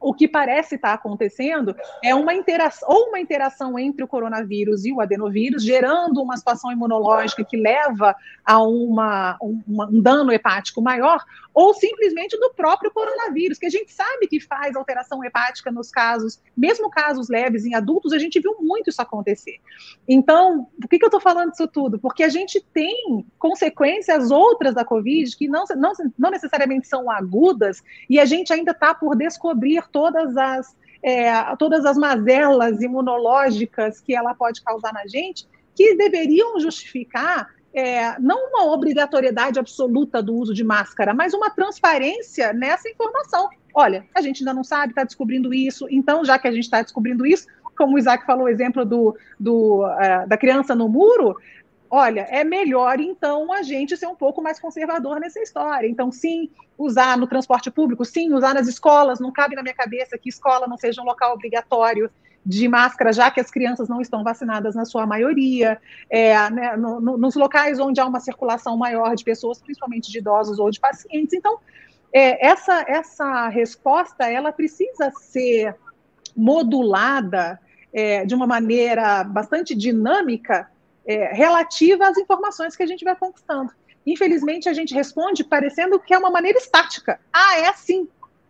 o que parece estar acontecendo é uma interação, ou uma interação entre o coronavírus e o adenovírus, gerando uma situação imunológica que leva a uma, um, um dano hepático maior, ou simplesmente do próprio coronavírus, que a gente sabe que faz alteração hepática nos casos, mesmo casos leves em adultos, a gente viu muito isso acontecer. Então, por que, que eu estou falando disso tudo? Porque a gente tem consequências outras da Covid que não, não, não necessariamente são agudas, e a gente ainda está por descobrir todas as, é, todas as mazelas imunológicas que ela pode causar na gente, que deveriam justificar é, não uma obrigatoriedade absoluta do uso de máscara, mas uma transparência nessa informação. Olha, a gente ainda não sabe, está descobrindo isso, então, já que a gente está descobrindo isso, como o Isaac falou, o exemplo do, do, uh, da criança no muro, olha, é melhor então a gente ser um pouco mais conservador nessa história. Então, sim, usar no transporte público, sim, usar nas escolas, não cabe na minha cabeça que escola não seja um local obrigatório de máscara, já que as crianças não estão vacinadas na sua maioria, é, né, no, no, nos locais onde há uma circulação maior de pessoas, principalmente de idosos ou de pacientes. Então, é, essa, essa resposta, ela precisa ser modulada é, de uma maneira bastante dinâmica, é, relativa às informações que a gente vai conquistando. Infelizmente, a gente responde parecendo que é uma maneira estática. Ah, é assim.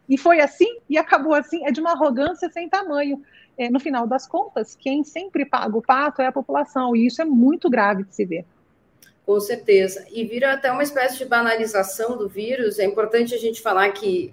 E foi assim e acabou assim. É de uma arrogância sem tamanho. É, no final das contas, quem sempre paga o pato é a população. E isso é muito grave de se ver. Com certeza. E vira até uma espécie de banalização do vírus. É importante a gente falar que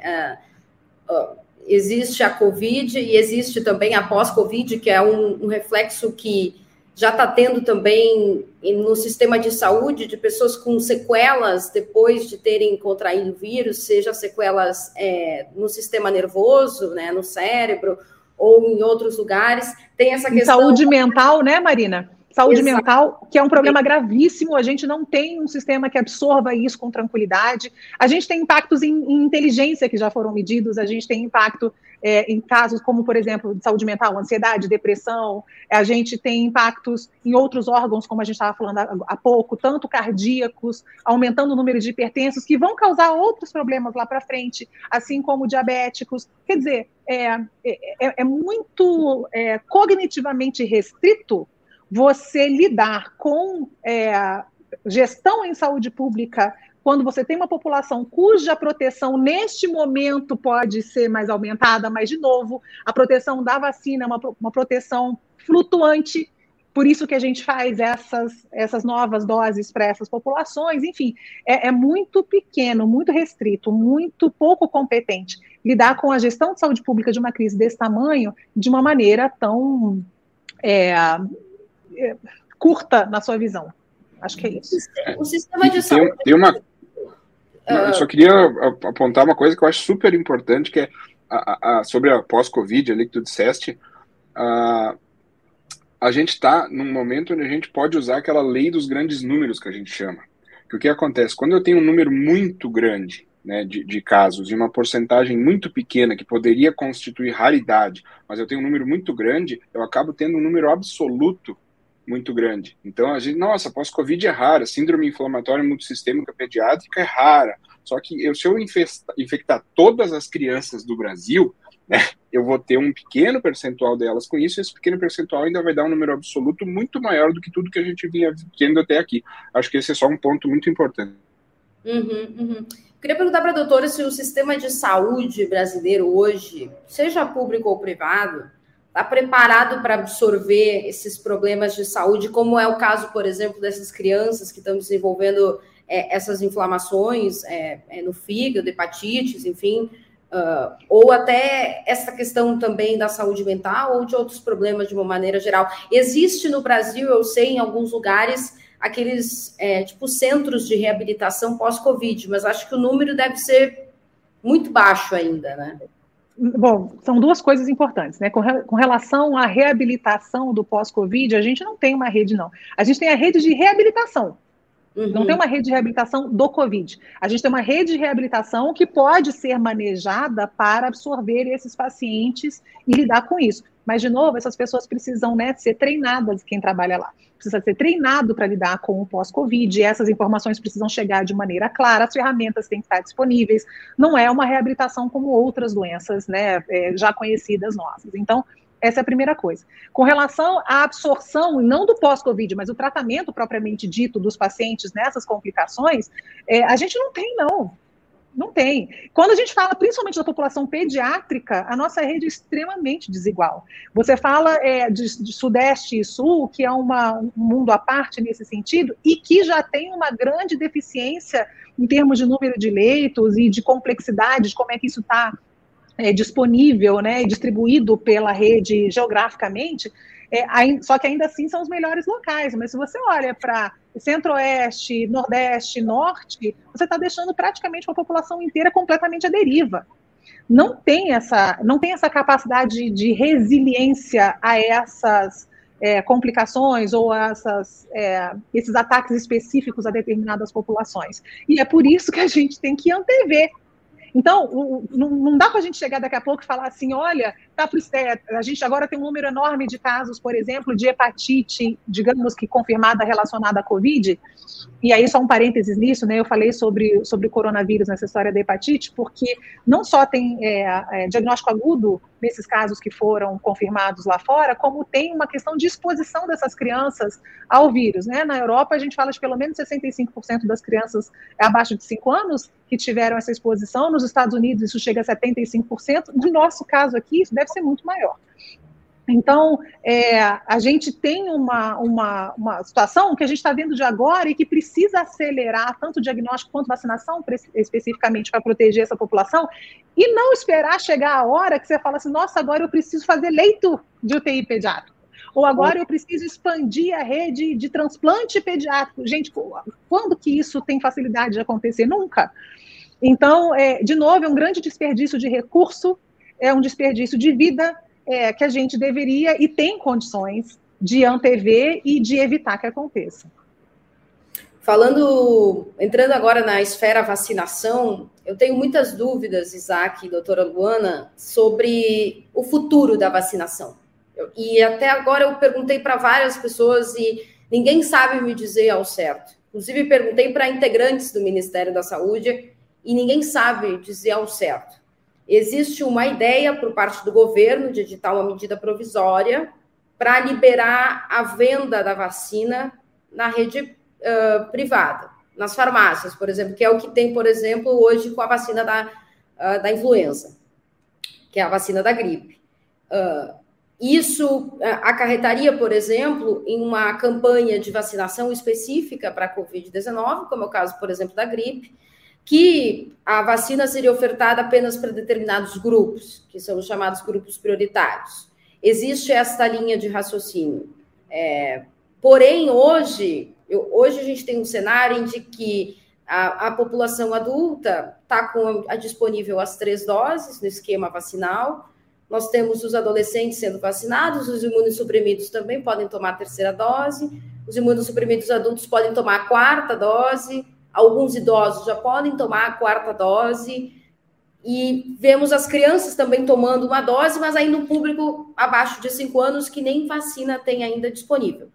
uh, existe a Covid e existe também a pós-Covid, que é um, um reflexo que já está tendo também no sistema de saúde de pessoas com sequelas depois de terem contraído o vírus, seja sequelas é, no sistema nervoso, né, no cérebro, ou em outros lugares. Tem essa questão. Saúde mental, né, Marina? Saúde Exato. mental, que é um problema gravíssimo, a gente não tem um sistema que absorva isso com tranquilidade. A gente tem impactos em, em inteligência que já foram medidos, a gente tem impacto é, em casos como, por exemplo, de saúde mental, ansiedade, depressão, a gente tem impactos em outros órgãos, como a gente estava falando há, há pouco, tanto cardíacos, aumentando o número de hipertensos, que vão causar outros problemas lá para frente, assim como diabéticos. Quer dizer, é, é, é, é muito é, cognitivamente restrito você lidar com é, gestão em saúde pública quando você tem uma população cuja proteção neste momento pode ser mais aumentada, mas, de novo, a proteção da vacina é uma, uma proteção flutuante, por isso que a gente faz essas, essas novas doses para essas populações, enfim, é, é, muito pequeno, muito restrito, muito pouco competente lidar com a gestão de saúde pública de uma crise desse tamanho de uma maneira tão é, curta na sua visão. Acho que é isso. O sistema de saúde. Tem, tem uma, eu só queria apontar uma coisa que eu acho super importante, que é a, a, sobre a pós-Covid ali que tu disseste. A, a gente está num momento onde a gente pode usar aquela lei dos grandes números que a gente chama. Que o que acontece? Quando eu tenho um número muito grande né, de, de casos e uma porcentagem muito pequena que poderia constituir raridade, mas eu tenho um número muito grande, eu acabo tendo um número absoluto muito grande. Então a gente, nossa, pós-Covid é rara, síndrome inflamatória multissistêmica pediátrica é rara. Só que eu, se eu infestar, infectar todas as crianças do Brasil, né, eu vou ter um pequeno percentual delas com isso, e esse pequeno percentual ainda vai dar um número absoluto muito maior do que tudo que a gente vinha tendo até aqui. Acho que esse é só um ponto muito importante. Uhum, uhum. Queria perguntar para a doutora se o sistema de saúde brasileiro hoje, seja público ou privado, está preparado para absorver esses problemas de saúde, como é o caso, por exemplo, dessas crianças que estão desenvolvendo é, essas inflamações é, é, no fígado, hepatites, enfim. Uh, ou até essa questão também da saúde mental ou de outros problemas de uma maneira geral. Existe no Brasil, eu sei, em alguns lugares, aqueles é, tipo centros de reabilitação pós-Covid, mas acho que o número deve ser muito baixo ainda, né? Bom, são duas coisas importantes, né? Com, re, com relação à reabilitação do pós-Covid, a gente não tem uma rede, não. A gente tem a rede de reabilitação, Uhum. Não tem uma rede de reabilitação do Covid. A gente tem uma rede de reabilitação que pode ser manejada para absorver esses pacientes e lidar com isso. Mas, de novo, essas pessoas precisam né, ser treinadas, quem trabalha lá. Precisa ser treinado para lidar com o pós-Covid, essas informações precisam chegar de maneira clara, as ferramentas têm que estar disponíveis. Não é uma reabilitação como outras doenças né, é, já conhecidas nossas. Então, essa é a primeira coisa. Com relação à absorção, não do pós-Covid, mas o tratamento propriamente dito dos pacientes nessas complicações, é, a gente não tem, não. Não tem. Quando a gente fala principalmente da população pediátrica, a nossa rede é extremamente desigual. Você fala é, de, de, Sudeste e Sul, que é uma, um mundo à parte nesse sentido, e que já tem uma grande deficiência em termos de número de leitos e de complexidade, de como é que isso está é, disponível né, distribuído pela rede geograficamente, é, só que ainda assim são os melhores locais. Mas se você olha para centro-oeste, nordeste, norte, você está deixando praticamente uma população inteira completamente à deriva. Não tem essa, não tem essa capacidade de resiliência a essas é, complicações ou essas, é, esses ataques específicos a determinadas populações. E é por isso que a gente tem que antever então, não, dá para a gente chegar daqui a pouco e falar assim, olha, tá pro, é, a gente agora tem um número enorme de casos, por exemplo, de hepatite, digamos que confirmada relacionada à Covid, e aí só um parênteses nisso, né, eu falei sobre, sobre o coronavírus nessa história da hepatite, porque não só tem é, é, diagnóstico agudo nesses casos que foram confirmados lá fora, como tem uma questão de exposição dessas crianças ao vírus, né, na Europa a gente fala de pelo menos 65% das crianças abaixo de 5 anos que tiveram essa exposição, nos Estados Unidos isso chega a 75%, no nosso caso aqui isso deve ser muito maior. Então, é, a gente tem uma, uma, uma situação que a gente está vendo de agora e que precisa acelerar tanto o diagnóstico quanto vacinação, especificamente para proteger essa população, e não esperar chegar a hora que você fala assim: nossa, agora eu preciso fazer leito de UTI pediátrico. Ou agora eu preciso expandir a rede de transplante pediátrico. Gente, quando que isso tem facilidade de acontecer? Nunca. Então, é, de novo, é um grande desperdício de recurso, é um desperdício de vida é, que a gente deveria e tem condições de antever e de evitar que aconteça. Falando, entrando agora na esfera vacinação, eu tenho muitas dúvidas, Isaac doutora Luana, sobre o futuro da vacinação. Eu, e até agora eu perguntei para várias pessoas e ninguém sabe me dizer ao certo. Inclusive, perguntei para integrantes do Ministério da Saúde e ninguém sabe dizer ao certo. Existe uma ideia por parte do governo de editar uma medida provisória para liberar a venda da vacina na rede uh, privada, nas farmácias, por exemplo, que é o que tem, por exemplo, hoje com a vacina da, uh, da influenza, que é a vacina da gripe. Uh, isso acarretaria, por exemplo, em uma campanha de vacinação específica para a Covid-19, como é o caso, por exemplo, da gripe, que a vacina seria ofertada apenas para determinados grupos, que são os chamados grupos prioritários. Existe esta linha de raciocínio. É, porém, hoje, eu, hoje a gente tem um cenário em que a, a população adulta está com a, disponível as três doses no esquema vacinal. Nós temos os adolescentes sendo vacinados, os imunossuprimidos também podem tomar a terceira dose, os imunossuprimidos adultos podem tomar a quarta dose, Alguns idosos já podem tomar a quarta dose. E vemos as crianças também tomando uma dose, mas ainda um público abaixo de 5 anos que nem vacina tem ainda disponível.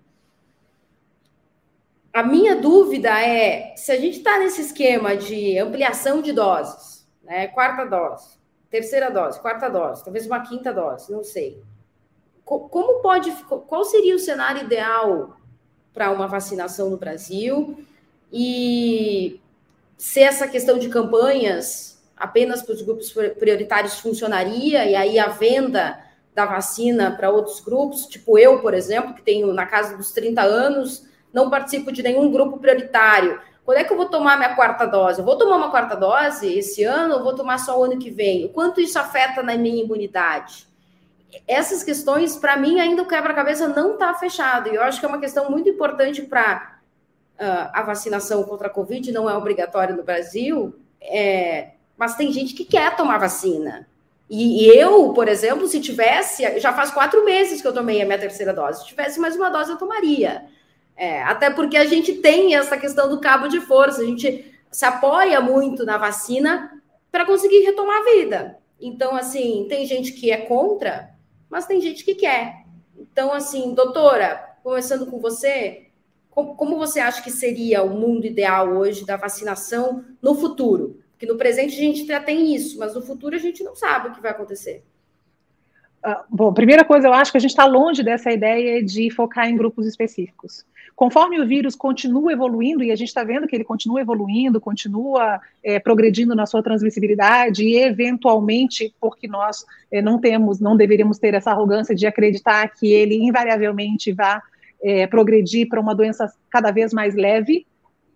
A minha dúvida é se a gente está nesse esquema de ampliação de doses, né? Quarta dose, terceira dose, quarta dose, talvez uma quinta dose, não sei. Como pode, qual seria o cenário ideal para uma vacinação no Brasil? E se essa questão de campanhas apenas para os grupos prioritários funcionaria, e aí a venda da vacina para outros grupos, tipo eu, por exemplo, que tenho na casa dos 30 anos, não participo de nenhum grupo prioritário. Quando é que eu vou tomar minha quarta dose? Eu vou tomar uma quarta dose esse ano ou vou tomar só o ano que vem? O quanto isso afeta na minha imunidade? Essas questões, para mim, ainda o quebra-cabeça não está fechado. E eu acho que é uma questão muito importante para a vacinação contra a Covid, não é obrigatória no Brasil, é, mas tem gente que quer tomar vacina. E, e, eu, por exemplo, se tivesse, já faz quatro meses que eu tomei a minha terceira dose, se tivesse mais uma dose, eu tomaria. É, até porque a gente tem essa questão do cabo de força, a gente se apoia muito na vacina para conseguir retomar a vida. Então, assim, tem gente que é contra, mas tem gente que quer. Então, assim, doutora, começando com você, como você acha que seria o mundo ideal hoje da vacinação no futuro? Porque no presente a gente já tem isso, mas no futuro a gente não sabe o que vai acontecer. Uh, bom, primeira coisa, eu acho que a gente está longe dessa ideia de focar em grupos específicos. Conforme o vírus continua evoluindo, e a gente está vendo que ele continua evoluindo, continua é, progredindo na sua transmissibilidade, e eventualmente, porque nós é, não temos, não deveríamos ter essa arrogância de acreditar que ele invariavelmente vai é, progredir para uma doença cada vez mais leve,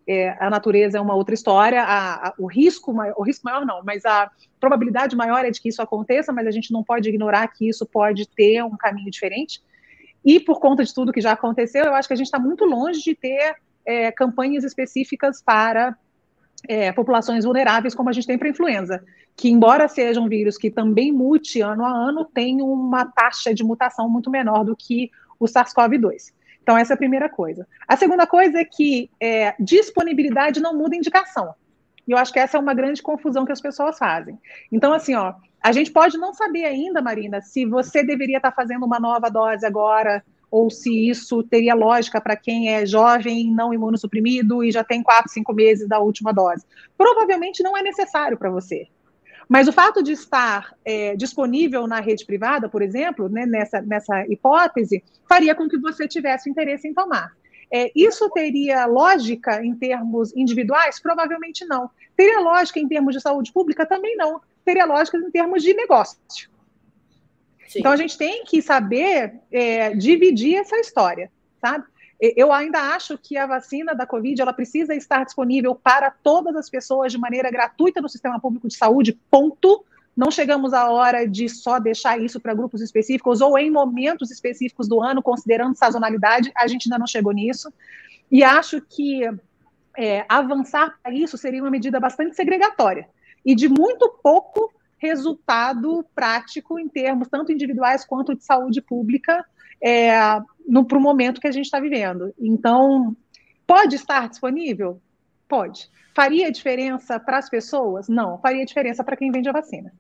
é, a natureza é uma outra história, a, a, o risco, o risco maior não, mas a probabilidade maior é de que isso aconteça, mas a gente não pode ignorar que isso pode ter um caminho diferente. E por conta de tudo que já aconteceu, eu acho que a gente está muito longe de ter é, campanhas específicas para é, populações vulneráveis, como a gente tem para a influenza, que, embora seja um vírus que também mute ano a ano, tem uma taxa de mutação muito menor do que o SARS-CoV-2. Então, essa é a primeira coisa. A segunda coisa é que é, disponibilidade não muda indicação. E eu acho que essa é uma grande confusão que as pessoas fazem. Então, assim, ó, a gente pode não saber ainda, Marina, se você deveria estar fazendo uma nova dose agora, ou se isso teria lógica para quem é jovem, não imunossuprimido e já tem quatro, cinco meses da última dose. Provavelmente não é necessário para você. Mas o fato de estar é, disponível na rede privada, por exemplo, né, nessa, nessa hipótese, faria com que você tivesse interesse em tomar. É, isso teria lógica em termos individuais? Provavelmente não. Teria lógica em termos de saúde pública? Também não. Teria lógica em termos de negócio. Sim. Então a gente tem que saber é, dividir essa história, sabe? Eu ainda acho que a vacina da Covid ela precisa estar disponível para todas as pessoas de maneira gratuita no sistema público de saúde, ponto. Não chegamos à hora de só deixar isso para grupos específicos ou em momentos específicos do ano, considerando sazonalidade, a gente ainda não chegou nisso. E acho que é, avançar para isso seria uma medida bastante segregatória e de muito pouco resultado prático em termos tanto individuais quanto de saúde pública é, para o momento que a gente está vivendo. Então, pode estar disponível? Pode. Faria diferença para as pessoas? Não. Faria diferença para quem vende a vacina.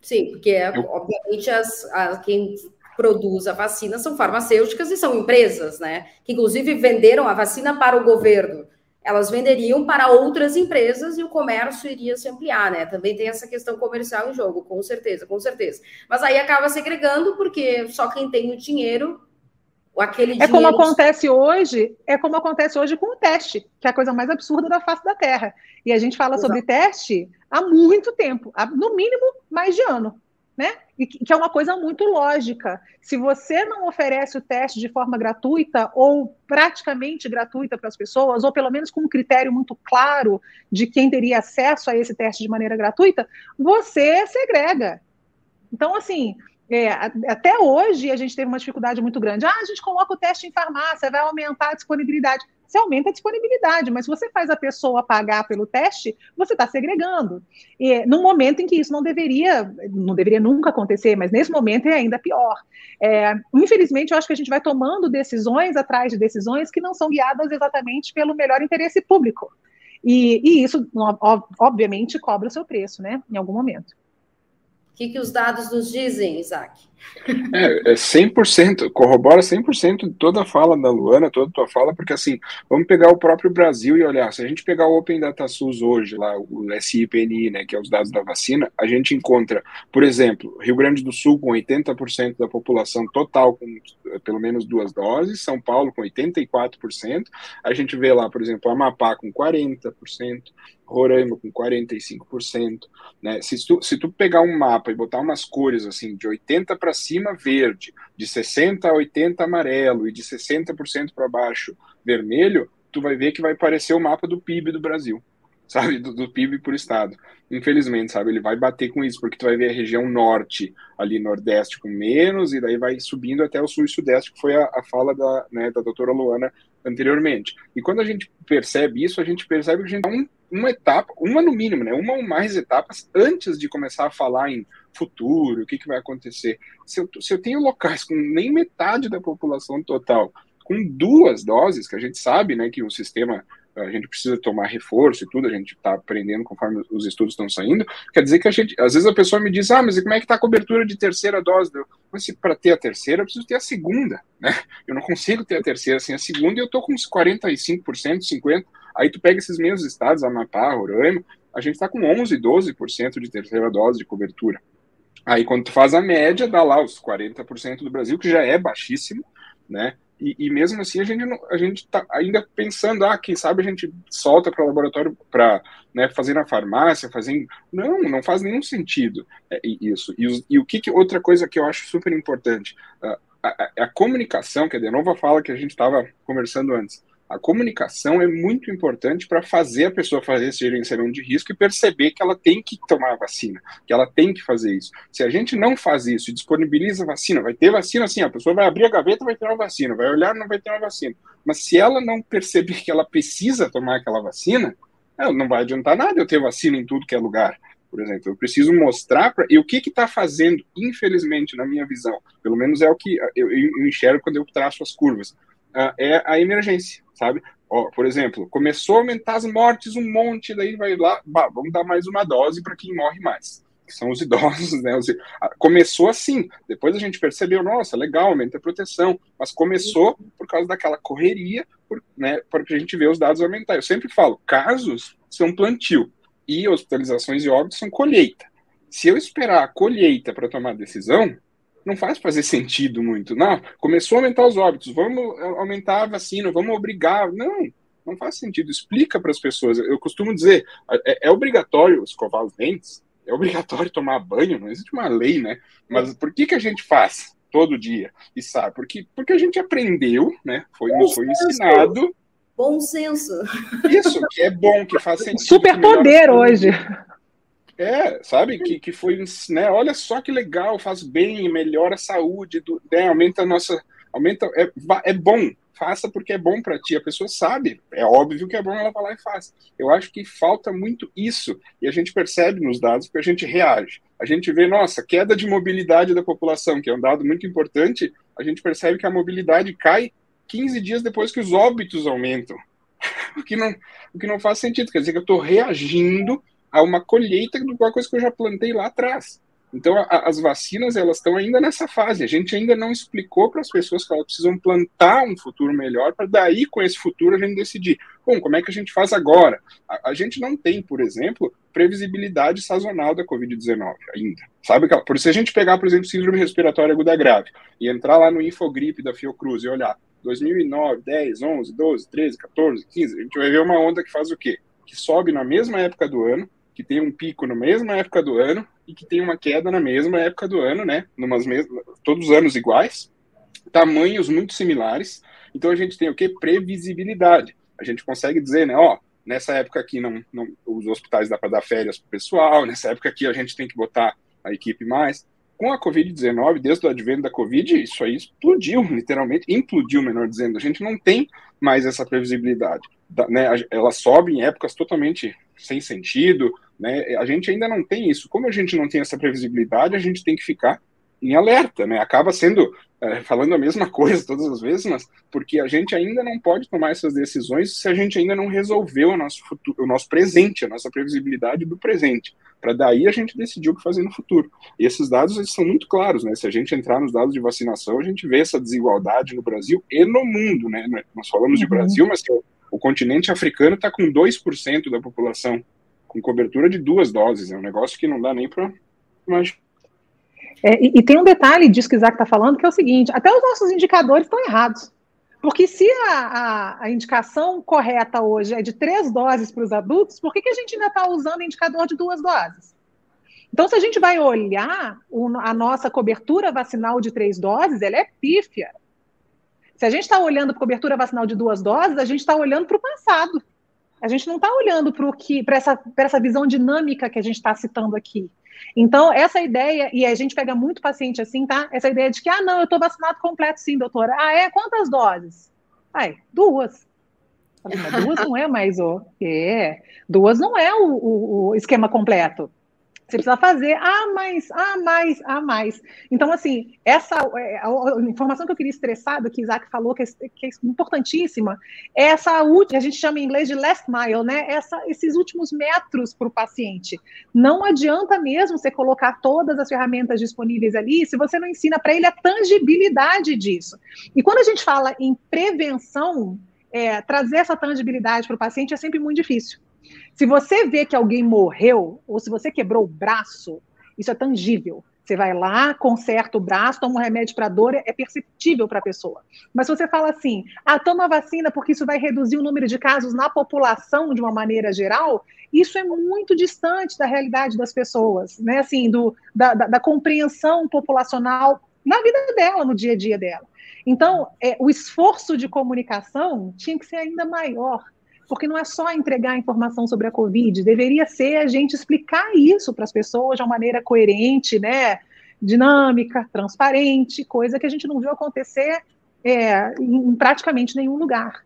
Sim, porque, obviamente, as, a, quem produz a vacina são farmacêuticas e são empresas, né? Que, inclusive, venderam a vacina para o governo elas venderiam para outras empresas e o comércio iria se ampliar, né? Também tem essa questão comercial em jogo, com certeza, com certeza. Mas aí acaba segregando, porque só quem tem o dinheiro, aquele É como acontece hoje, é como acontece hoje com o teste, que é a coisa mais absurda da face da Terra. E a gente fala Exato. sobre teste há muito tempo, há, no mínimo mais de ano né? E que é uma coisa muito lógica. Se você não oferece o teste de forma gratuita ou praticamente gratuita para as pessoas, ou pelo menos com um critério muito claro de quem teria acesso a esse teste de maneira gratuita, você segrega. Então, assim, é, até hoje a gente teve uma dificuldade muito grande. Ah, a gente coloca o teste em farmácia, vai aumentar a disponibilidade você aumenta a disponibilidade, mas se você faz a pessoa pagar pelo teste, você está segregando. E num momento em que isso não deveria, não deveria nunca acontecer, mas nesse momento é ainda pior. É, infelizmente, eu acho que a gente vai tomando decisões atrás de decisões que não são guiadas exatamente pelo melhor interesse público. E, e isso, obviamente, cobra o seu preço, né, em algum momento. O que, que os dados nos dizem, Isaac? É, é 100%, corrobora 100% toda a fala da Luana, toda a tua fala, porque assim, vamos pegar o próprio Brasil e olhar, se a gente pegar o Open Data SUS hoje, lá, o SIPNI, né, que é os dados da vacina, a gente encontra, por exemplo, Rio Grande do Sul com 80% da população total com eh, pelo menos duas doses, São Paulo com 84%, a gente vê lá, por exemplo, Amapá com 40%, Roraima com 45%, né? Se tu, se tu pegar um mapa e botar umas cores assim, de 80 para cima verde, de 60 a 80 amarelo e de 60% para baixo vermelho, tu vai ver que vai parecer o mapa do PIB do Brasil, sabe? Do, do, PIB por estado. Infelizmente, sabe? Ele vai bater com isso, porque tu vai ver a região norte, ali nordeste com menos, e daí vai subindo até o sul e sudeste, que foi a, a fala da, né, da doutora Luana anteriormente. E quando a gente percebe isso, a gente percebe que a gente tem um, uma etapa, uma no mínimo, né? Uma ou mais etapas antes de começar a falar em futuro, o que, que vai acontecer. Se eu, se eu tenho locais com nem metade da população total com duas doses, que a gente sabe né, que o sistema a gente precisa tomar reforço e tudo, a gente está aprendendo conforme os estudos estão saindo. Quer dizer que a gente, às vezes a pessoa me diz, ah, mas como é que está a cobertura de terceira dose? Mas se para ter a terceira, eu preciso ter a segunda, né? Eu não consigo ter a terceira sem a segunda e eu estou com uns 45%, 50%. Aí tu pega esses mesmos estados, Amapá, Roraima, a gente está com 11, 12% de terceira dose de cobertura. Aí quando tu faz a média, dá lá os 40% do Brasil, que já é baixíssimo, né? E, e, mesmo assim a gente a gente está ainda pensando, ah, quem sabe a gente solta para o laboratório para né, fazer na farmácia, fazer não, não faz nenhum sentido é, isso. E, e, o que, que, outra coisa que eu acho super importante, a, a, a comunicação, que a fala que a gente estava conversando antes. A comunicação é muito importante para fazer a pessoa fazer esse gerenciamento de risco e perceber que ela tem que tomar a vacina, que ela tem que fazer isso. Se a gente não faz isso e disponibiliza vacina, vai ter vacina assim, a pessoa vai abrir a gaveta vai ter uma vacina, vai olhar não vai ter uma vacina. Mas se ela não perceber que ela precisa tomar aquela vacina, não vai adiantar nada eu ter vacina em tudo que é lugar por exemplo. Eu preciso mostrar para. E o que está fazendo, infelizmente, na minha visão, pelo menos é o que eu, eu enxergo quando eu traço as curvas, uh, é a emergência sabe? Ó, por exemplo, começou a aumentar as mortes um monte, daí vai lá, bah, vamos dar mais uma dose para quem morre mais. Que são os idosos, né? Os, começou assim, depois a gente percebeu, nossa, legal, aumenta a proteção, mas começou por causa daquela correria, por, né, porque a gente vê os dados aumentar. Eu sempre falo, casos são plantio e hospitalizações e óbitos são colheita. Se eu esperar a colheita para tomar decisão, não faz fazer sentido muito. Não, começou a aumentar os óbitos, vamos aumentar a vacina, vamos obrigar. Não, não faz sentido. Explica para as pessoas. Eu costumo dizer, é, é, obrigatório escovar os dentes, é obrigatório tomar banho, não existe uma lei, né? Mas por que, que a gente faz todo dia? E sabe? Porque, porque a gente aprendeu, né? Foi, nos foi ensinado. Bom senso. Isso, que é bom, que faz sentido. Superpoder hoje. É, sabe? Que, que foi, né? Olha só que legal, faz bem, melhora a saúde, do, né, aumenta a nossa. Aumenta. É, é bom, faça porque é bom para ti. A pessoa sabe, é óbvio que é bom, ela vai lá e faz. Eu acho que falta muito isso. E a gente percebe nos dados porque a gente reage. A gente vê, nossa, queda de mobilidade da população, que é um dado muito importante. A gente percebe que a mobilidade cai 15 dias depois que os óbitos aumentam. o, que não, o que não faz sentido. Quer dizer que eu estou reagindo a uma colheita de uma coisa que eu já plantei lá atrás. Então, a, as vacinas, elas estão ainda nessa fase. A gente ainda não explicou para as pessoas que elas precisam plantar um futuro melhor, para daí, com esse futuro, a gente decidir. Bom, como é que a gente faz agora? A, a gente não tem, por exemplo, previsibilidade sazonal da Covid-19 ainda. Sabe? Por se a gente pegar, por exemplo, síndrome respiratória aguda grave e entrar lá no Infogripe da Fiocruz e olhar 2009, 10, 11, 12, 13, 14, 15, a gente vai ver uma onda que faz o quê? Que sobe na mesma época do ano, que tem um pico na mesma época do ano e que tem uma queda na mesma época do ano, né? Numas todos os anos iguais, tamanhos muito similares. Então a gente tem o que? Previsibilidade. A gente consegue dizer, né? Ó, nessa época aqui não, não os hospitais dá para dar férias para o pessoal, nessa época aqui a gente tem que botar a equipe mais. Com a Covid-19, desde o advento da Covid, isso aí explodiu, literalmente, implodiu, menor dizendo. A gente não tem mais essa previsibilidade. Né? Ela sobe em épocas totalmente sem sentido, né? A gente ainda não tem isso. Como a gente não tem essa previsibilidade, a gente tem que ficar em alerta, né? Acaba sendo é, falando a mesma coisa todas as vezes, mas porque a gente ainda não pode tomar essas decisões se a gente ainda não resolveu o nosso futuro, o nosso presente, a nossa previsibilidade do presente. Para daí a gente decidir o que fazer no futuro. E esses dados eles são muito claros, né? Se a gente entrar nos dados de vacinação, a gente vê essa desigualdade no Brasil e no mundo, né? Nós falamos uhum. de Brasil, mas o, o continente africano está com 2% da população com cobertura de duas doses. É um negócio que não dá nem para imaginar. É, e, e, tem um detalhe disso que o Isaac está falando, que é o seguinte: até os nossos indicadores estão errados. Porque se a, a, a, indicação correta hoje é de três doses para os adultos, por que, que a gente ainda está usando indicador de duas doses? Então, se a gente vai olhar o, a nossa cobertura vacinal de três doses, ela é pífia. Se a gente está olhando para cobertura vacinal de duas doses, a gente está olhando para o passado. A gente não está olhando para que para essa, essa visão dinâmica que a gente está citando aqui. Então, essa ideia, e a gente pega muito paciente assim, tá? Essa ideia de que, ah, não, eu estou vacinado completo, sim, doutora. Ah, é? Quantas doses? Ai, duas. Duas não é mais o. É, duas não é o, o, o esquema completo. Você precisa fazer a mais, a mais, a mais. Então, assim, essa é, a, informação que eu queria estressar, do que Isaac falou, que é, que é importantíssima, é essa última, a gente chama em inglês de last mile, né? Essa, esses últimos metros para o paciente. Não adianta mesmo você colocar todas as ferramentas disponíveis ali se você não ensina para ele a tangibilidade disso. E quando a gente fala em prevenção, é, trazer essa tangibilidade para o paciente é sempre muito difícil. Se você vê que alguém morreu, ou se você quebrou o braço, isso é tangível. Você vai lá, conserta o braço, toma um remédio para dor, é perceptível para a pessoa. Mas se você fala assim, ah, toma vacina porque isso vai reduzir o número de casos na população de uma maneira geral, isso é muito distante da realidade das pessoas, né? Assim, do, da, da, da compreensão populacional na vida dela, no dia a dia dela. Então, é, o esforço de comunicação tinha que ser ainda maior porque não é só entregar informação sobre a Covid, deveria ser a gente explicar isso para as pessoas de uma maneira coerente, né, dinâmica, transparente, coisa que a gente não viu acontecer é, em praticamente nenhum lugar.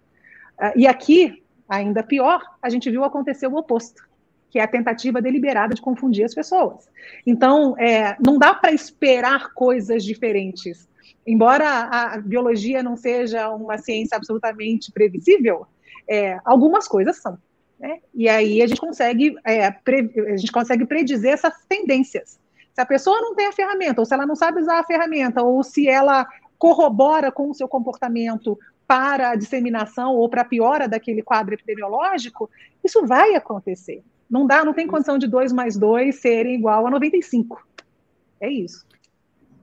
Uh, e aqui, ainda pior, a gente viu acontecer o oposto, que é a tentativa deliberada de confundir as pessoas. Então, é, não dá para esperar coisas diferentes. Embora a biologia não seja uma ciência absolutamente previsível, é, algumas coisas são. Né? E aí a gente consegue é, pre, a gente consegue predizer essas tendências. Se a pessoa não tem a ferramenta, ou se ela não sabe usar a ferramenta, ou se ela corrobora com o seu comportamento para a disseminação ou para a piora daquele quadro epidemiológico, isso vai acontecer. Não dá, não tem condição de 2 mais 2 serem igual a 95. É isso.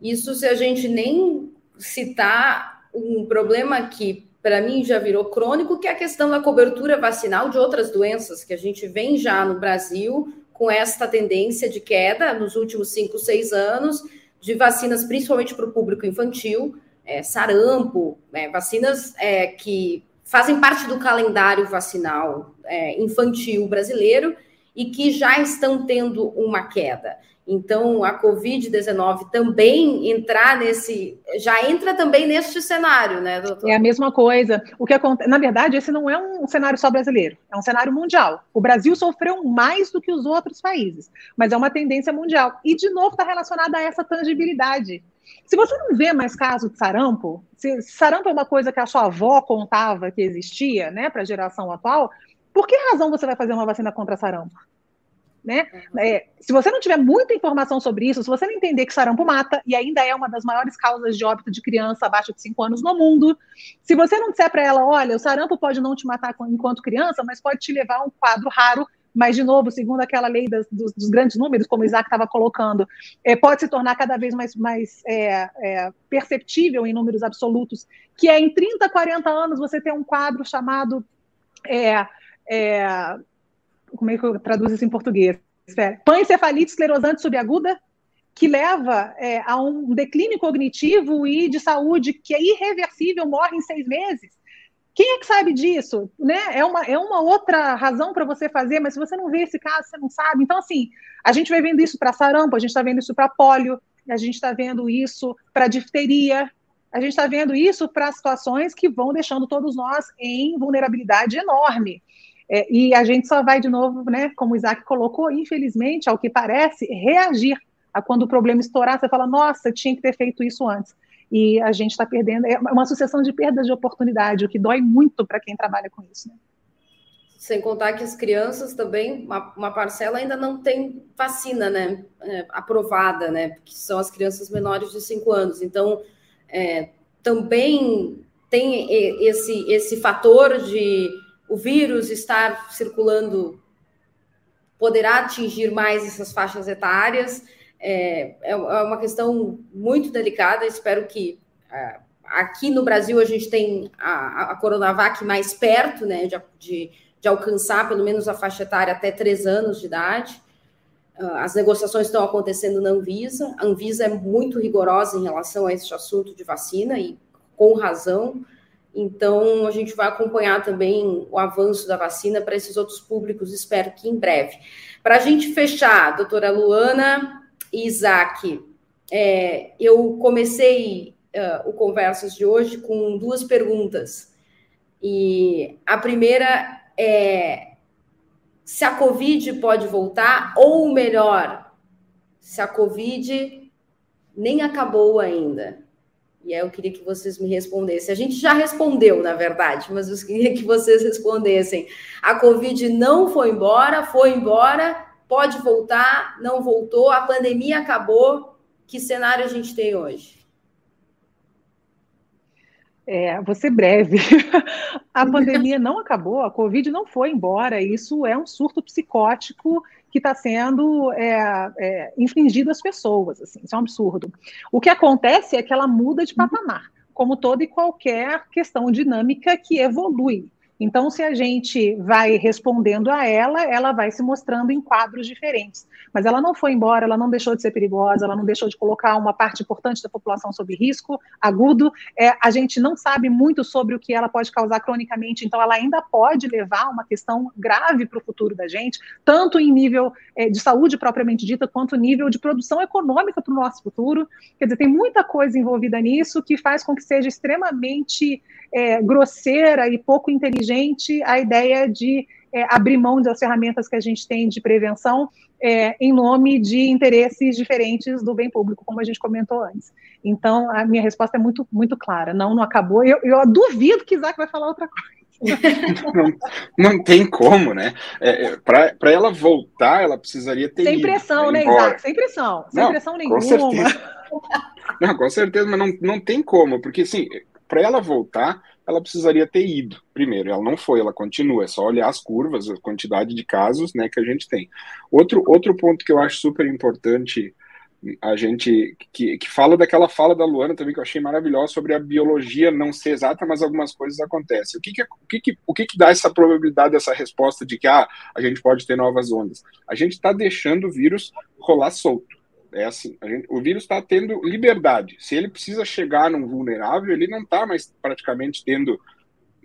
Isso se a gente nem citar um problema que para mim já virou crônico, que é a questão da cobertura vacinal de outras doenças, que a gente vem já no Brasil com esta tendência de queda nos últimos cinco, seis anos, de vacinas, principalmente para o público infantil, é, sarampo, é, vacinas é, que fazem parte do calendário vacinal é, infantil brasileiro e que já estão tendo uma queda. Então, a Covid-19 também entrar nesse. Já entra também neste cenário, né, doutor? É a mesma coisa. O que acontece, na verdade, esse não é um cenário só brasileiro, é um cenário mundial. O Brasil sofreu mais do que os outros países, mas é uma tendência mundial. E, de novo, está relacionada a essa tangibilidade. Se você não vê mais caso de sarampo, se sarampo é uma coisa que a sua avó contava que existia, né, para a geração atual, por que razão você vai fazer uma vacina contra sarampo? Né? É, se você não tiver muita informação sobre isso, se você não entender que sarampo mata, e ainda é uma das maiores causas de óbito de criança abaixo de 5 anos no mundo, se você não disser para ela, olha, o sarampo pode não te matar enquanto criança, mas pode te levar a um quadro raro, mas, de novo, segundo aquela lei das, dos, dos, grandes números, como o Isaac estava colocando, é, pode se tornar cada vez mais, mais é, é, perceptível em números absolutos, que é em 30, 40 anos você ter um quadro chamado é, é, como é que eu traduzo isso em português? Pancefalite esclerosante subaguda, que leva é, a um declínio cognitivo e de saúde que é irreversível, morre em seis meses. Quem é que sabe disso? Né? É, uma, é uma outra razão para você fazer, mas se você não vê esse caso, você não sabe. Então, assim, a gente vai vendo isso para sarampo, a gente está vendo isso para pólio, a gente está vendo isso para difteria, a gente está vendo isso para situações que vão deixando todos nós em vulnerabilidade enorme. É, e a gente só vai de novo, né, como o Isaac colocou, infelizmente, ao que parece, reagir a quando o problema estourar, você fala, nossa, tinha que ter feito isso antes. E a gente está perdendo, é uma sucessão de perdas de oportunidade, o que dói muito para quem trabalha com isso. Né? Sem contar que as crianças também, uma, uma parcela ainda não tem vacina, né, é, aprovada, né, porque são as crianças menores de 5 anos. Então, é, também tem esse, esse fator de o vírus estar circulando poderá atingir mais essas faixas etárias. É, é, é uma questão muito delicada. Espero que é, aqui no Brasil a gente tem a, a Coronavac mais perto, né, de, de, de, alcançar pelo menos a faixa etária até três anos de idade. Ah, as negociações estão acontecendo na Anvisa. A Anvisa é muito rigorosa em relação a esse assunto de vacina e com razão. Então, a gente vai acompanhar também o avanço da vacina para esses outros públicos, espero que em breve. Para a gente fechar, doutora Luana e Isaac, é, eu comecei uh, o Conversas de hoje com duas perguntas. E a primeira é se a Covid pode voltar, ou melhor, se a Covid nem acabou ainda. E aí eu queria que vocês me respondessem. A gente já respondeu, na verdade, mas eu queria que vocês respondessem. A Covid não foi embora, foi embora, pode voltar, não voltou, a pandemia acabou. Que cenário a gente tem hoje? É, vou ser breve. a pandemia não acabou, a Covid não foi embora. Isso é um surto psicótico que está sendo é, é, infligido às pessoas. Assim, isso é um absurdo. O que acontece é que ela muda de patamar, como toda e qualquer questão dinâmica que evolui. Então, se a gente vai respondendo a ela, ela vai se mostrando em quadros diferentes. Mas ela não foi embora, ela não deixou de ser perigosa, ela não deixou de colocar uma parte importante da população sob risco agudo. É, a gente não sabe muito sobre o que ela pode causar cronicamente, então ela ainda pode levar uma questão grave para o futuro da gente, tanto em nível é, de saúde propriamente dita, quanto nível de produção econômica para o nosso futuro. Quer dizer, tem muita coisa envolvida nisso que faz com que seja extremamente é, grosseira e pouco inteligente a ideia de é, abrir mão das ferramentas que a gente tem de prevenção é, em nome de interesses diferentes do bem público, como a gente comentou antes. Então, a minha resposta é muito, muito clara. Não, não acabou. Eu, eu duvido que Isaac vai falar outra coisa. não, não tem como, né? É, é Para ela voltar, ela precisaria ter. Sem pressão, né, embora. Isaac? Sem pressão. Sem não, pressão nenhuma. Com certeza. não, com certeza, mas não, não tem como, porque assim, para ela voltar, ela precisaria ter ido primeiro. Ela não foi, ela continua. É só olhar as curvas, a quantidade de casos né, que a gente tem. Outro, outro ponto que eu acho super importante a gente que, que fala daquela fala da Luana também que eu achei maravilhosa sobre a biologia não ser exata, mas algumas coisas acontecem. O que que, o que, que, o que, que dá essa probabilidade dessa resposta de que ah, a gente pode ter novas ondas? A gente está deixando o vírus rolar solto. É assim, gente, o vírus está tendo liberdade. Se ele precisa chegar num vulnerável, ele não está mais praticamente tendo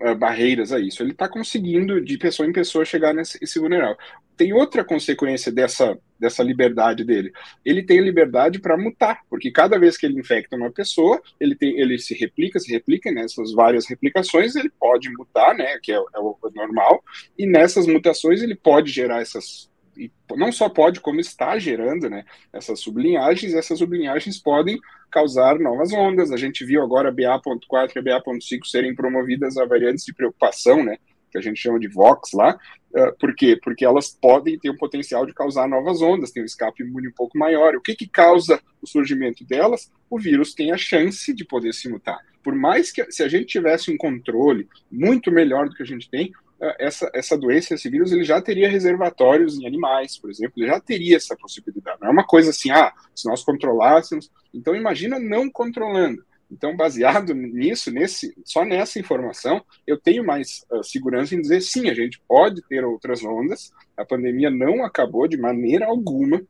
uh, barreiras a isso. Ele está conseguindo, de pessoa em pessoa, chegar nesse vulnerável. Tem outra consequência dessa, dessa liberdade dele. Ele tem liberdade para mutar, porque cada vez que ele infecta uma pessoa, ele, tem, ele se replica, se replica, nessas várias replicações, ele pode mutar, né, que é, é o normal, e nessas mutações ele pode gerar essas e não só pode, como está gerando né, essas sublinhagens, essas sublinhagens podem causar novas ondas. A gente viu agora BA.4 e BA.5 serem promovidas a variantes de preocupação, né, que a gente chama de VOX lá. Uh, por quê? Porque elas podem ter o potencial de causar novas ondas, tem um escape imune um pouco maior. O que, que causa o surgimento delas? O vírus tem a chance de poder se mutar. Por mais que, se a gente tivesse um controle muito melhor do que a gente tem, essa, essa doença, esse vírus, ele já teria reservatórios em animais, por exemplo, ele já teria essa possibilidade. Não é uma coisa assim, ah, se nós controlássemos. Então, imagina não controlando. Então, baseado nisso, nesse, só nessa informação, eu tenho mais uh, segurança em dizer sim, a gente pode ter outras ondas. A pandemia não acabou de maneira alguma.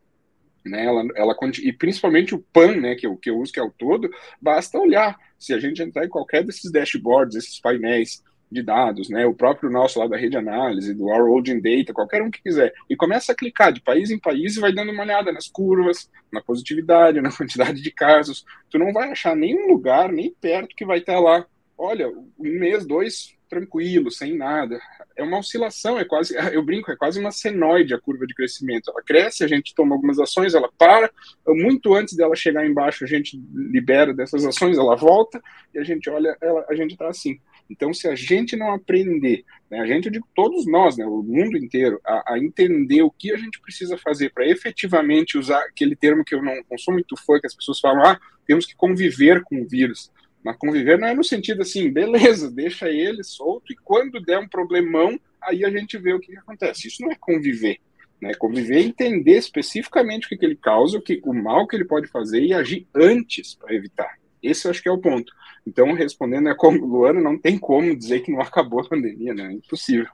Né, ela, ela, e principalmente o PAN, né, que eu, que eu uso, que é o todo, basta olhar. Se a gente entrar em qualquer desses dashboards, esses painéis de dados, né? O próprio nosso lá da rede análise, do Our Holding Data, qualquer um que quiser, e começa a clicar de país em país e vai dando uma olhada nas curvas, na positividade, na quantidade de casos. Tu não vai achar nenhum lugar, nem perto que vai estar lá. Olha, um mês, dois, tranquilo, sem nada. É uma oscilação, é quase, eu brinco, é quase uma senoide a curva de crescimento. Ela cresce, a gente toma algumas ações, ela para, muito antes dela chegar embaixo, a gente libera dessas ações, ela volta, e a gente olha, ela, a gente está assim. Então, se a gente não aprender, né, a gente, eu digo todos nós, né, o mundo inteiro, a, a entender o que a gente precisa fazer para efetivamente usar aquele termo que eu não, não sou muito fã, que as pessoas falam, ah, temos que conviver com o vírus. Mas conviver não é no sentido assim, beleza, deixa ele solto e quando der um problemão, aí a gente vê o que, que acontece. Isso não é conviver. Né? Conviver é entender especificamente o que, que ele causa, o, que, o mal que ele pode fazer e agir antes para evitar. Esse eu acho que é o ponto. Então, respondendo é como Luana, não tem como dizer que não acabou a pandemia, né? É impossível.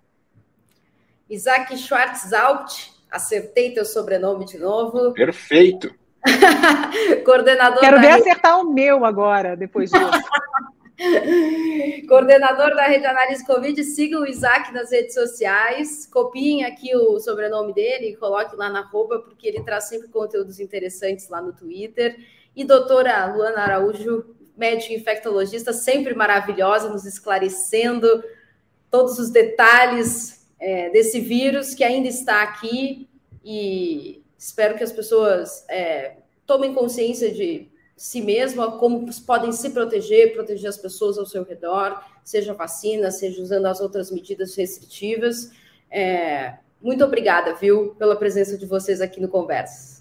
Isaac Schwartzalt, acertei teu sobrenome de novo. Perfeito. Coordenador. Quero ver rede... acertar o meu agora, depois disso. Coordenador da Rede Análise Covid, siga o Isaac nas redes sociais, copiem aqui o sobrenome dele e coloque lá na roupa, porque ele traz sempre conteúdos interessantes lá no Twitter. E doutora Luana Araújo, médica infectologista, sempre maravilhosa, nos esclarecendo todos os detalhes é, desse vírus que ainda está aqui e espero que as pessoas é, tomem consciência de si mesma, como podem se proteger, proteger as pessoas ao seu redor, seja vacina, seja usando as outras medidas restritivas. É, muito obrigada, viu, pela presença de vocês aqui no Conversas.